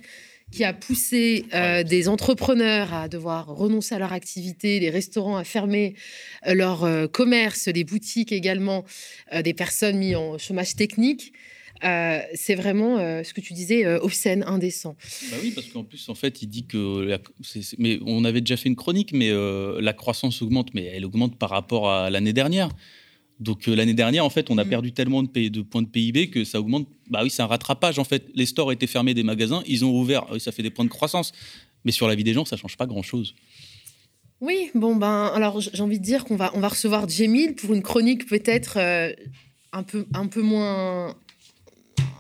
qui a poussé euh, des entrepreneurs à devoir renoncer à leur activité, les restaurants à fermer euh, leur euh, commerce, les boutiques également, des personnes mises en chômage technique. Euh, c'est vraiment euh, ce que tu disais, euh, obscène, indécent. Bah oui, parce qu'en plus, en fait, il dit que. mais on avait déjà fait une chronique, mais la croissance augmente, mais elle augmente par rapport à l'année dernière. Donc l'année dernière, en fait, on a mm. perdu tellement de, de, points de PIB que ça augmente. Bah oui, c'est un rattrapage. En fait, les stores étaient fermés des magasins, ils ont ouvert, ça fait des points de croissance. Mais sur la vie des gens, ça change pas grand-chose. Oui, bon ben, alors j'ai envie de dire qu'on va, on va recevoir Jemil pour une chronique peut-être un peu, un peu moins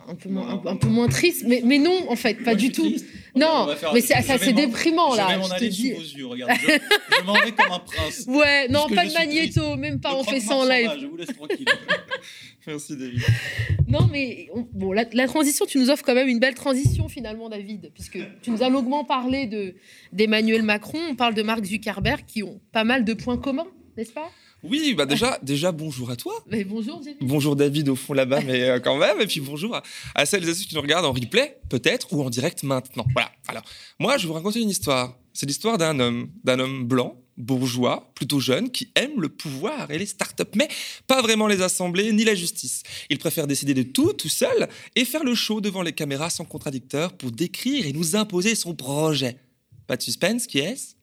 un peu, moins, un, peu moins triste, mais, mais non, en fait, pas du tout. Non, mais c'est, ça, c'est déprimant, là. Je, te dis. Vos yeux, regarde. Je, m'en vais comme un prince. Ouais, non, pas de magnéto, même pas, on fait ça en live. je vous laisse tranquille. Merci, David. Non, mais bon, la, la, transition, tu nous offres quand même une belle transition, finalement, David, puisque tu nous as longuement parlé de, d'Emmanuel Macron, on parle de Mark Zuckerberg, qui ont pas mal de points communs, n'est-ce pas? Oui, bah déjà, déjà bonjour à toi. Mais bonjour David. Bonjour David au fond là-bas, mais euh, quand même. Et puis bonjour à, celles et ceux qui nous regardent en replay, peut-être, ou en direct maintenant. Voilà. Alors, moi, je vais vous raconter une histoire. C'est l'histoire d'un homme, d'un homme blanc, bourgeois, plutôt jeune, qui aime le pouvoir et les startups, mais pas vraiment les assemblées ni la justice. Il préfère décider de tout, tout seul, et faire le show devant les caméras sans contradicteur pour décrire et nous imposer son projet. Pas de suspense, qui est-ce?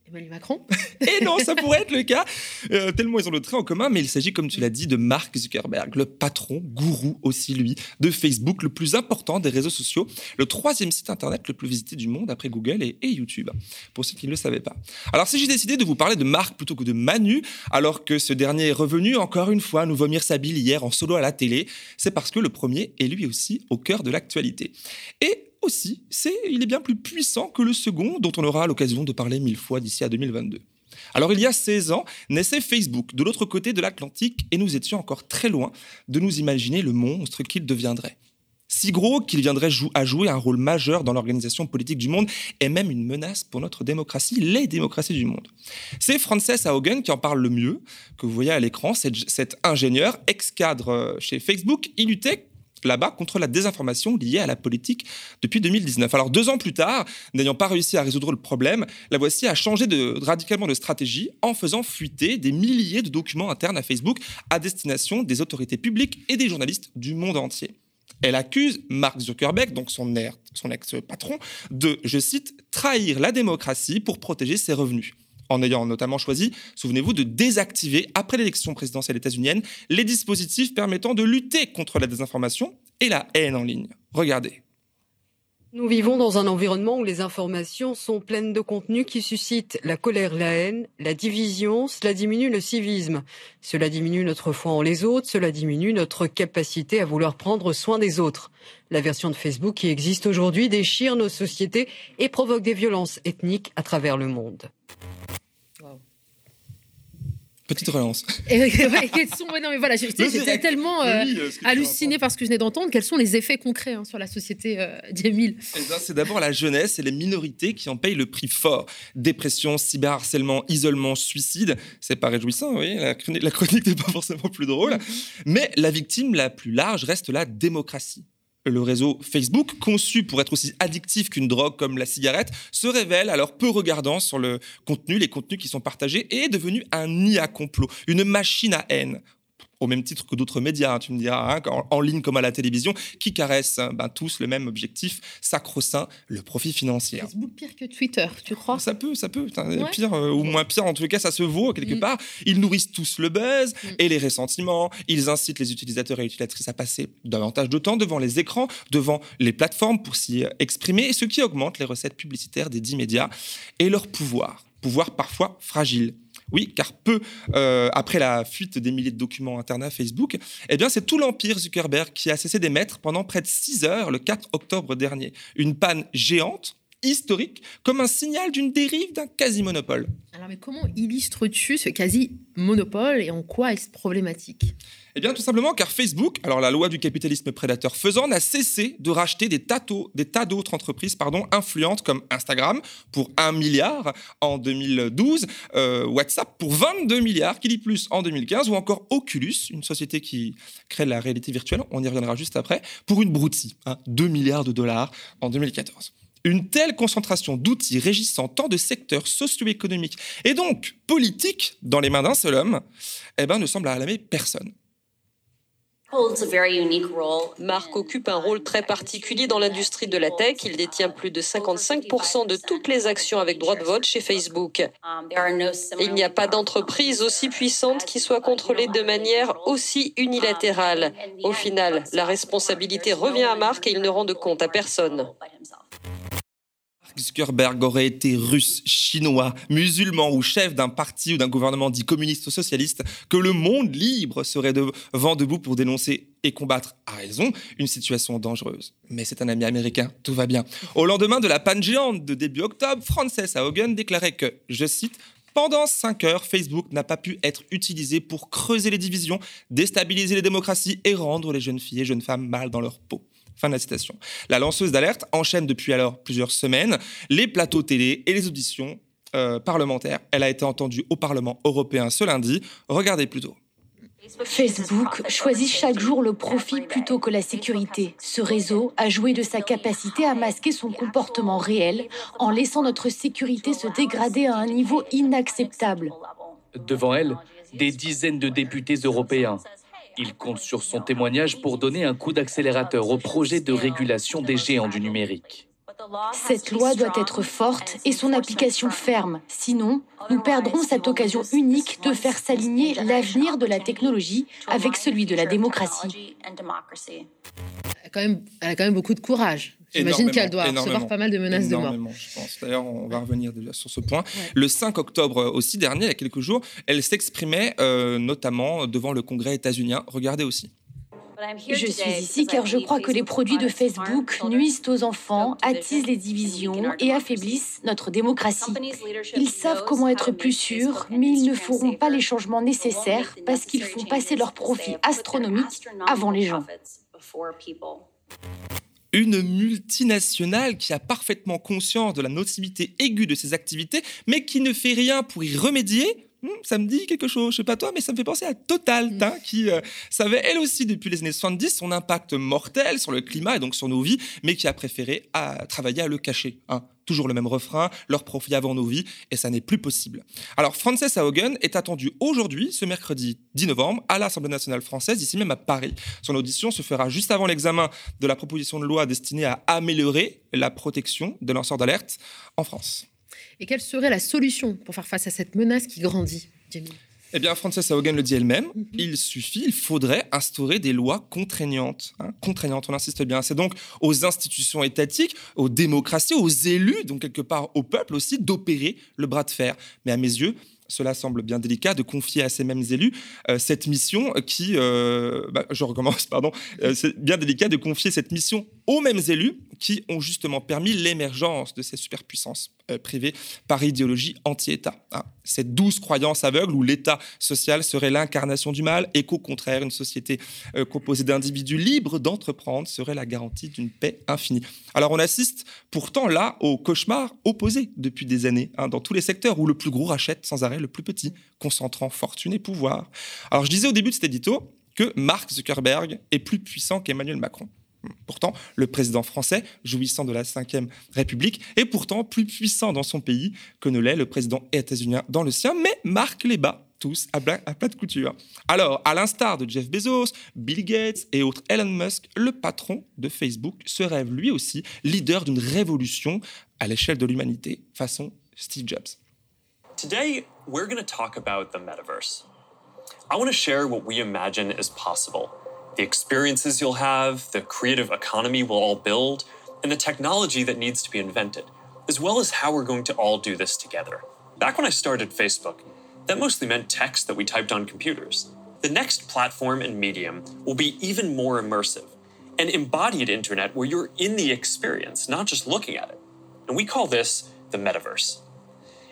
Et non, ça pourrait être le cas, euh, tellement ils ont le trait en commun, mais il s'agit, comme tu l'as dit, de Mark Zuckerberg, le patron, gourou aussi lui, de Facebook, le plus important des réseaux sociaux, le troisième site internet le plus visité du monde après Google et, YouTube, pour ceux qui ne le savaient pas. Alors si j'ai décidé de vous parler de Mark plutôt que de Manu, alors que ce dernier est revenu encore une fois nous vomir sa bille hier en solo à la télé, c'est parce que le premier est lui aussi au cœur de l'actualité. Et aussi, c'est il est bien plus puissant que le second, dont on aura l'occasion de parler mille fois d'ici à 2022. Alors il y a 16 ans, naissait Facebook de l'autre côté de l'Atlantique et nous étions encore très loin de nous imaginer le monstre qu'il deviendrait. Si gros qu'il viendrait à jouer un rôle majeur dans l'organisation politique du monde et même une menace pour notre démocratie, les démocraties du monde. C'est Frances Haugen qui en parle le mieux, que vous voyez à l'écran, cet ingénieur, ex-cadre euh, chez Facebook, il là-bas contre la désinformation liée à la politique depuis 2019. Alors deux ans plus tard, n'ayant pas réussi à résoudre le problème, la voici a changé radicalement de stratégie en faisant fuiter des milliers de documents internes à Facebook à destination des autorités publiques et des journalistes du monde entier. Elle accuse Mark Zuckerberg, donc son, son ex-patron, de, je cite, trahir la démocratie pour protéger ses revenus en ayant notamment choisi, souvenez-vous, de désactiver, après l'élection présidentielle états-unienne, les dispositifs permettant de lutter contre la désinformation et la haine en ligne. Regardez. Nous vivons dans un environnement où les informations sont pleines de contenus qui suscitent la colère, la haine, la division, cela diminue le civisme, cela diminue notre foi en les autres, cela diminue notre capacité à vouloir prendre soin des autres. La version de Facebook qui existe aujourd'hui déchire nos sociétés et provoque des violences ethniques à travers le monde. Petite relance. Et, ouais, quels sont, ouais, non, mais voilà, j'étais tellement euh, Oui, hallucinée par ce que je venais d'entendre. Quels sont les effets concrets hein, sur la société euh, d'Émile Eh ben, c'est d'abord la jeunesse et les minorités qui en payent le prix fort. Dépression, cyberharcèlement, isolement, suicide. C'est pas réjouissant, oui. La chronique, la chronique n'est pas forcément plus drôle. Mais la victime la plus large reste la démocratie. Le réseau Facebook, conçu pour être aussi addictif qu'une drogue comme la cigarette, se révèle alors peu regardant sur le contenu, les contenus qui sont partagés, et est devenu un nid à complot, une machine à haine. Au même titre que d'autres médias, hein, tu me diras, hein, en, en ligne comme à la télévision, qui caressent hein, ben, tous le même objectif sacro-saint, le profit financier. Facebook pire que Twitter, tu crois? Ça peut, ça peut. Ouais. Pire euh, ou moins pire, en tout cas, ça se vaut quelque Mm. part. Ils nourrissent tous le buzz Mm. et les ressentiments. Ils incitent les utilisateurs et utilisatrices à passer davantage de temps devant les écrans, devant les plateformes pour s'y exprimer, et ce qui augmente les recettes publicitaires des dix médias et leur pouvoir. Pouvoir parfois fragile. Oui, car peu euh, après la fuite des milliers de documents internes à Facebook, eh bien, c'est tout l'empire Zuckerberg qui a cessé d'émettre pendant près de 6 heures le 4 octobre dernier. Une panne géante, historique, comme un signal d'une dérive d'un quasi-monopole. Alors, mais comment illustres-tu ce quasi-monopole et en quoi est-ce problématique? Eh bien, tout simplement car Facebook, alors la loi du capitalisme prédateur faisant, n'a cessé de racheter des tas, d'autres entreprises pardon, influentes comme Instagram pour 1 milliard en 2012, euh, WhatsApp pour 22 milliards, qui dit plus en 2015, ou encore Oculus, une société qui crée la réalité virtuelle, on y reviendra juste après, pour une broutille, hein, 2 milliards de dollars en 2014. Une telle concentration d'outils régissant tant de secteurs socio-économiques et donc politiques dans les mains d'un seul homme, eh ben, ne semble alarmer personne. Marc occupe un rôle très particulier dans l'industrie de la tech. Il détient plus de 55% de toutes les actions avec droit de vote chez Facebook. Il n'y a pas d'entreprise aussi puissante qui soit contrôlée de manière aussi unilatérale. Au final, la responsabilité revient à Marc et il ne rend de compte à personne. Zuckerberg aurait été russe, chinois, musulman ou chef d'un parti ou d'un gouvernement dit communiste ou socialiste, que le monde libre serait devant debout pour dénoncer et combattre à raison une situation dangereuse. Mais c'est un ami américain, tout va bien. Au lendemain de la panne géante de début octobre, Frances Haugen déclarait que, je cite, pendant 5 heures, Facebook n'a pas pu être utilisé pour creuser les divisions, déstabiliser les démocraties et rendre les jeunes filles et jeunes femmes mal dans leur peau. Fin de la citation. La lanceuse d'alerte enchaîne depuis alors plusieurs semaines les plateaux télé et les auditions euh, parlementaires. Elle a été entendue au Parlement européen ce lundi. Regardez plutôt. Facebook choisit chaque jour le profit plutôt que la sécurité. Ce réseau a joué de sa capacité à masquer son comportement réel en laissant notre sécurité se dégrader à un niveau inacceptable. Devant elle, des dizaines de députés européens. Il compte sur son témoignage pour donner un coup d'accélérateur au projet de régulation des géants du numérique. Cette loi doit être forte et son application ferme. Sinon, nous perdrons cette occasion unique de faire s'aligner l'avenir de la technologie avec celui de la démocratie. Elle a, quand même, elle a quand même beaucoup de courage. J'imagine qu'elle doit recevoir pas mal de menaces de mort. Énormément, je pense. D'ailleurs, on va revenir déjà sur ce point. Le 5 octobre aussi dernier, il y a quelques jours, elle s'exprimait euh, notamment devant le Congrès états-unien. Regardez aussi. Je suis ici car je crois que les produits de Facebook nuisent aux enfants, attisent les divisions et affaiblissent notre démocratie. Ils savent comment être plus sûrs, mais ils ne feront pas les changements nécessaires parce qu'ils font passer leurs profits astronomiques avant les gens. Une multinationale qui a parfaitement conscience de la nocivité aiguë de ses activités, mais qui ne fait rien pour y remédier. Hmm, ça me dit quelque chose, je sais pas toi, mais ça me fait penser à Total, hein, qui euh, savait elle aussi depuis les années 70 son impact mortel sur le climat et donc sur nos vies, mais qui a préféré à, travailler à le cacher. hein. Toujours le même refrain, leur profit avant nos vies, et ça n'est plus possible. Alors, Frances Haugen est attendue aujourd'hui, ce mercredi 10 novembre, à l'Assemblée nationale française, ici même à Paris. Son audition se fera juste avant l'examen de la proposition de loi destinée à améliorer la protection des lanceurs d'alerte en France. Et quelle serait la solution pour faire face à cette menace qui grandit, Jamie? Eh bien, Frances Haugen le dit elle-même, Mhm. il suffit, il faudrait instaurer des lois contraignantes. hein, contraignantes, on insiste bien. C'est donc aux institutions étatiques, aux démocraties, aux élus, donc quelque part au peuple aussi, d'opérer le bras de fer. Mais à mes yeux, cela semble bien délicat de confier à ces mêmes élus euh, cette mission qui, euh, bah, je recommence, pardon, Euh, c'est bien délicat de confier cette mission aux mêmes élus qui ont justement permis l'émergence de ces superpuissances euh, privées par idéologie anti-État. Hein. Cette douce croyance aveugle où l'État social serait l'incarnation du mal et qu'au contraire, une société euh, composée d'individus libres d'entreprendre serait la garantie d'une paix infinie. Alors on assiste pourtant là au cauchemar opposé depuis des années, hein, dans tous les secteurs où le plus gros rachète sans arrêt le plus petit, concentrant fortune et pouvoir. Alors je disais au début de cet édito que Mark Zuckerberg est plus puissant qu'Emmanuel Macron. Pourtant, le président français, jouissant de la Ve République, est pourtant plus puissant dans son pays que ne l'est le président états-unien dans le sien, mais marque les bas tous à plat, de couture. Alors, à l'instar de Jeff Bezos, Bill Gates et autres Elon Musk, le patron de Facebook se rêve lui aussi leader d'une révolution à l'échelle de l'humanité, façon Steve Jobs. Today, we're going to talk about the metaverse. I want to share what we imagine is possible. The experiences you'll have, the creative economy we'll all build, and the technology that needs to be invented, as well as how we're going to all do this together. Back when I started Facebook, that mostly meant text that we typed on computers. The next platform and medium will be even more immersive, an embodied internet where you're in the experience, not just looking at it. And we call this the metaverse.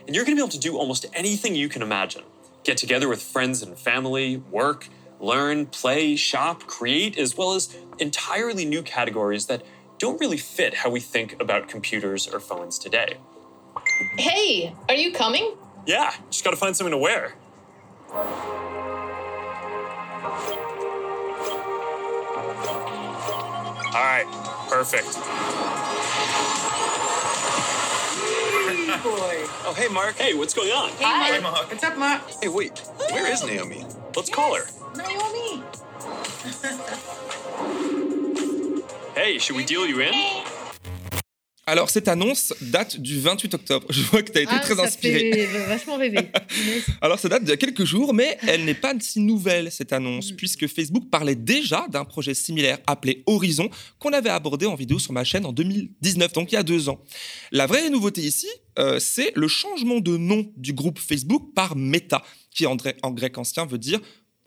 And you're going to be able to do almost anything you can imagine get together with friends and family, work, learn, play, shop, create, as well as entirely new categories that don't really fit how we think about computers or phones today. Hey, are you coming? Yeah, just gotta find something to wear. All right, perfect. boy. Oh, hey, Mark. Hey, what's going on? Hey, Hi. Mark. What's up, Mark? Hey, wait. Where is Naomi? Let's call her. Naomi. hey, should we deal you in? Alors, cette annonce date du 28 octobre. Je vois que tu as été Ah, très ça inspiré. fait vachement rêver. Alors, ça date d'il y a quelques jours, mais elle n'est pas si nouvelle, cette annonce, puisque Facebook parlait déjà d'un projet similaire appelé Horizon, qu'on avait abordé en vidéo sur ma chaîne en 2019, donc il y a deux ans. La vraie nouveauté ici, euh, c'est le changement de nom du groupe Facebook par Meta, qui en grec ancien veut dire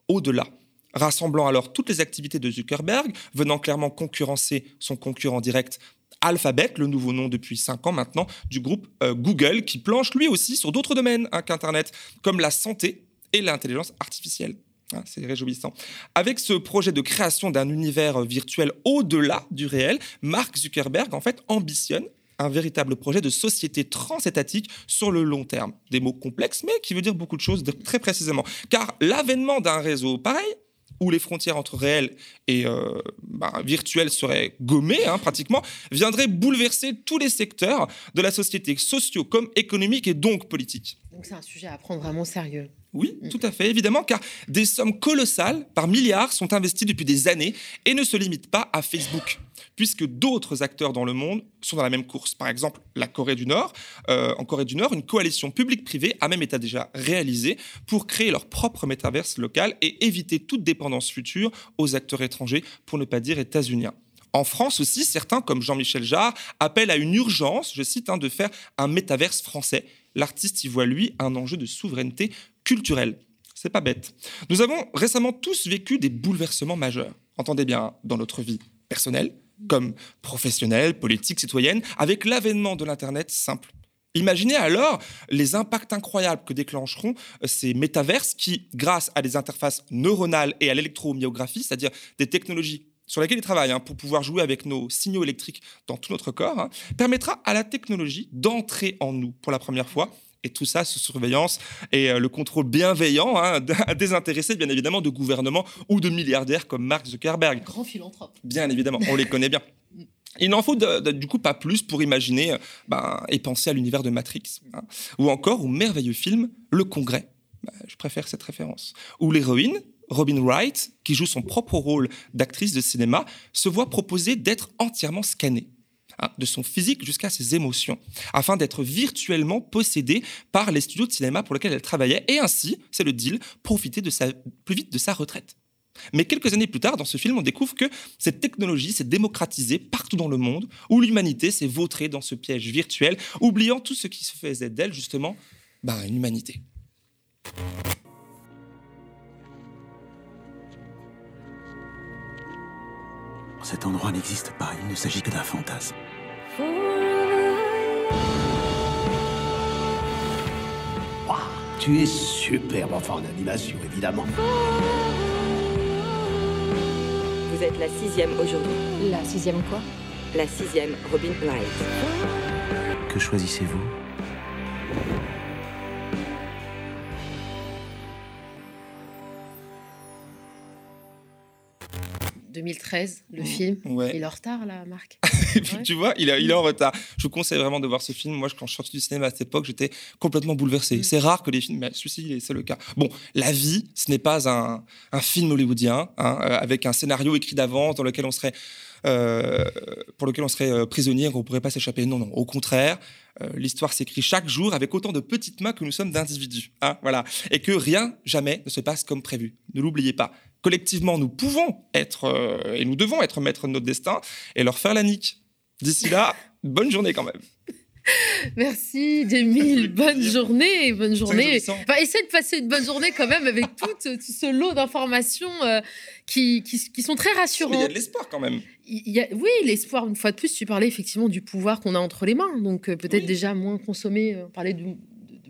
au-delà. Rassemblant alors toutes les activités de Zuckerberg, venant clairement concurrencer son concurrent direct Alphabet, le nouveau nom depuis 5 ans maintenant du groupe euh, Google, qui planche lui aussi sur d'autres domaines hein, qu'Internet, comme la santé et l'intelligence artificielle. Ah, C'est réjouissant. Avec ce projet de création d'un univers euh, virtuel au-delà du réel, Mark Zuckerberg en fait ambitionne un véritable projet de société transétatique sur le long terme. Des mots complexes, mais qui veut dire beaucoup de choses très précisément. Car l'avènement d'un réseau pareil, où les frontières entre réel et euh, ben, virtuel seraient gommées hein, pratiquement, viendrait bouleverser tous les secteurs de la société, sociaux comme économiques et donc politiques. Donc c'est un sujet à prendre vraiment sérieux. Oui, tout à fait, évidemment, car des sommes colossales, par milliards, sont investies depuis des années et ne se limitent pas à Facebook, puisque d'autres acteurs dans le monde sont dans la même course. Par exemple, la Corée du Nord. Euh, en Corée du Nord, une coalition publique-privée a même été déjà réalisée pour créer leur propre métaverse local et éviter toute dépendance future aux acteurs étrangers, pour ne pas dire états-uniens. En France aussi, certains, comme Jean-Michel Jarre, appellent à une urgence, je cite, hein, de faire un métaverse français. L'artiste y voit, lui, un enjeu de souveraineté culturelle. C'est pas bête. Nous avons récemment tous vécu des bouleversements majeurs. Entendez bien, dans notre vie personnelle, comme professionnelle, politique, citoyenne, avec l'avènement de l'Internet simple. Imaginez alors les impacts incroyables que déclencheront euh, ces métaverses qui, grâce à des interfaces neuronales et à l'électromyographie, c'est-à-dire des technologies sur lesquelles ils travaillent hein, pour pouvoir jouer avec nos signaux électriques dans tout notre corps, hein, permettra à la technologie d'entrer en nous pour la première fois. Et tout ça sous surveillance et euh, le contrôle bienveillant, hein, désintéressé bien évidemment de gouvernements ou de milliardaires comme Mark Zuckerberg. Grand philanthrope. Bien évidemment, on les connaît bien. Il n'en faut de- de- du coup pas plus pour imaginer euh, ben, et penser à l'univers de Matrix, hein. ou encore au merveilleux film Le Congrès. Ben, je préfère cette référence. Où l'héroïne, Robin Wright, qui joue son propre rôle d'actrice de cinéma, se voit proposer d'être entièrement scannée. Hein, de son physique jusqu'à ses émotions, afin d'être virtuellement possédée par les studios de cinéma pour lesquels elle travaillait, et ainsi, c'est le deal, profiter de sa, plus vite de sa retraite. Mais quelques années plus tard, dans ce film, on découvre que cette technologie s'est démocratisée partout dans le monde, où l'humanité s'est vautrée dans ce piège virtuel, oubliant tout ce qui se faisait d'elle, justement, ben, une humanité. Cet endroit n'existe pas, il ne s'agit que d'un fantasme. Tu es superbe, enfin en animation évidemment. Vous êtes la sixième aujourd'hui. La sixième quoi? La sixième Robin Wright. Que choisissez-vous? 2013, le film. Il est en retard, là, Marc. Tu vois, il, est, il est en retard. Je vous conseille vraiment de voir ce film. Moi, quand je suis sorti du cinéma à cette époque, j'étais complètement bouleversé. Mm. C'est rare que les films, mais celui-ci, c'est le cas. Bon, La vie, ce n'est pas un, un, film hollywoodien hein, euh, avec un scénario écrit d'avance dans lequel on serait. Euh, pour lequel on serait euh, prisonnier, qu'on ne pourrait pas s'échapper. Non, non, au contraire, euh, l'histoire s'écrit chaque jour avec autant de petites mains que nous sommes d'individus. Hein, voilà. Et que rien, jamais, ne se passe comme prévu. Ne l'oubliez pas collectivement, nous pouvons être euh, et nous devons être maîtres de notre destin et leur faire la nique. D'ici là, bonne journée quand même. Merci, Jamil. Bonne journée. Bonne journée. Enfin, essaie de passer une bonne journée quand même avec tout, ce lot d'informations euh, qui, qui, sont très rassurantes. Il y a de l'espoir quand même. Il y a, oui, l'espoir, une fois de plus, tu parlais effectivement du pouvoir qu'on a entre les mains. Donc euh, peut-être déjà moins consommer, on parlait du,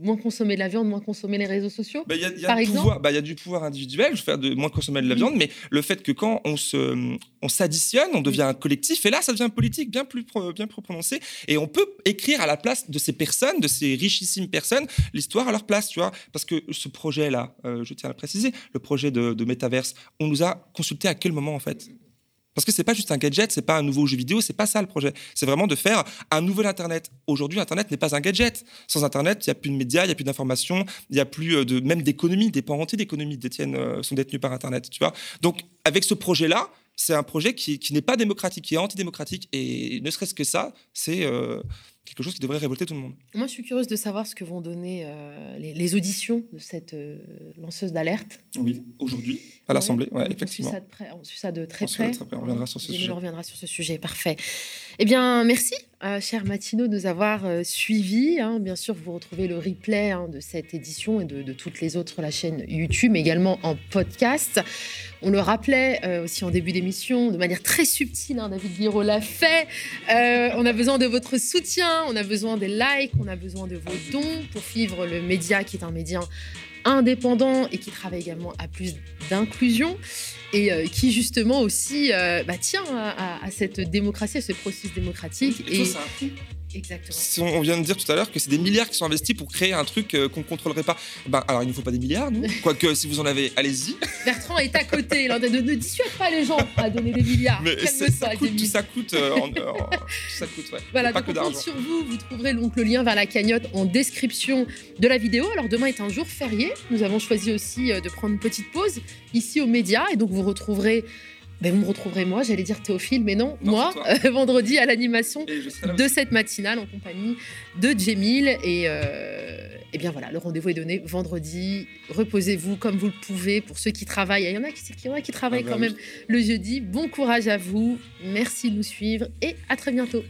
moins consommer de la viande, moins consommer les réseaux sociaux bah, y a, par exemple bah, Il y a du pouvoir individuel, je faire de moins consommer de la viande, mais le fait que quand on se, on s'additionne, on devient un collectif, et là, ça devient politique bien plus, bien plus prononcé, et on peut écrire à la place de ces personnes, de ces richissimes personnes, l'histoire à leur place, tu vois, parce que ce projet-là, euh, je tiens à le préciser, le projet de, de métaverse, on nous a consulté à quel moment en fait? Parce que c'est pas juste un gadget, c'est pas un nouveau jeu vidéo, c'est pas ça le projet. C'est vraiment de faire un nouvel Internet. Aujourd'hui, Internet n'est pas un gadget. Sans Internet, il n'y a plus de médias, il n'y a plus d'informations, il n'y a plus euh, même d'économie. Des pans entiers d'économie détiennent euh, sont détenus par Internet. Tu vois. Donc, avec ce projet-là, c'est un projet qui, qui n'est pas démocratique, qui est antidémocratique. Et ne serait-ce que ça, c'est euh, quelque chose qui devrait révolter tout le monde. Moi, je suis curieuse de savoir ce que vont donner euh, les, auditions de cette euh, lanceuse d'alerte. Oui, aujourd'hui, à l'Assemblée, ouais, effectivement. On suit, ça de très près. On reviendra sur ce sujet. On reviendra sur ce sujet, parfait. Eh bien, merci, euh, cher Matino, de nous avoir suivis. Hein. Bien sûr, vous retrouvez le replay hein, de cette édition et de, toutes les autres la chaîne YouTube, mais également en podcast. On le rappelait aussi en début d'émission, de manière très subtile, hein, David Guiraud l'a fait. on a besoin de votre soutien on a besoin des likes, on a besoin de vos dons pour suivre le média qui est un média indépendant et qui travaille également à plus d'inclusion et euh, qui justement aussi euh, bah, tient à, cette démocratie, à ce processus démocratique. Et, Exactement. On vient de dire tout à l'heure que c'est des milliards qui sont investis pour créer un truc euh, qu'on ne contrôlerait pas. Ben, alors, il ne faut pas des milliards, nous. Quoique, si vous en avez, allez-y. Bertrand est à côté. ne, ne, dissuade pas les gens à donner des milliards. Mais ça, coûte, tout ça coûte. Euh, ça coûte, ouais. Voilà, pas donc que on compte sur vous. Vous trouverez donc le lien vers la cagnotte en description de la vidéo. Alors, demain est un jour férié. Nous avons choisi aussi euh, de prendre une petite pause ici aux médias. Et donc, vous retrouverez ben, vous me retrouverez moi, j'allais dire Théophile, mais non, moi, euh, vendredi à l'animation de cette matinale en compagnie de Jemil. Et, euh, et bien voilà, le rendez-vous est donné vendredi. Reposez-vous comme vous le pouvez pour ceux qui travaillent. Il y en a qui, il y en a qui travaillent ah, bah quand même le jeudi. Bon courage à vous. Merci de nous suivre et à très bientôt.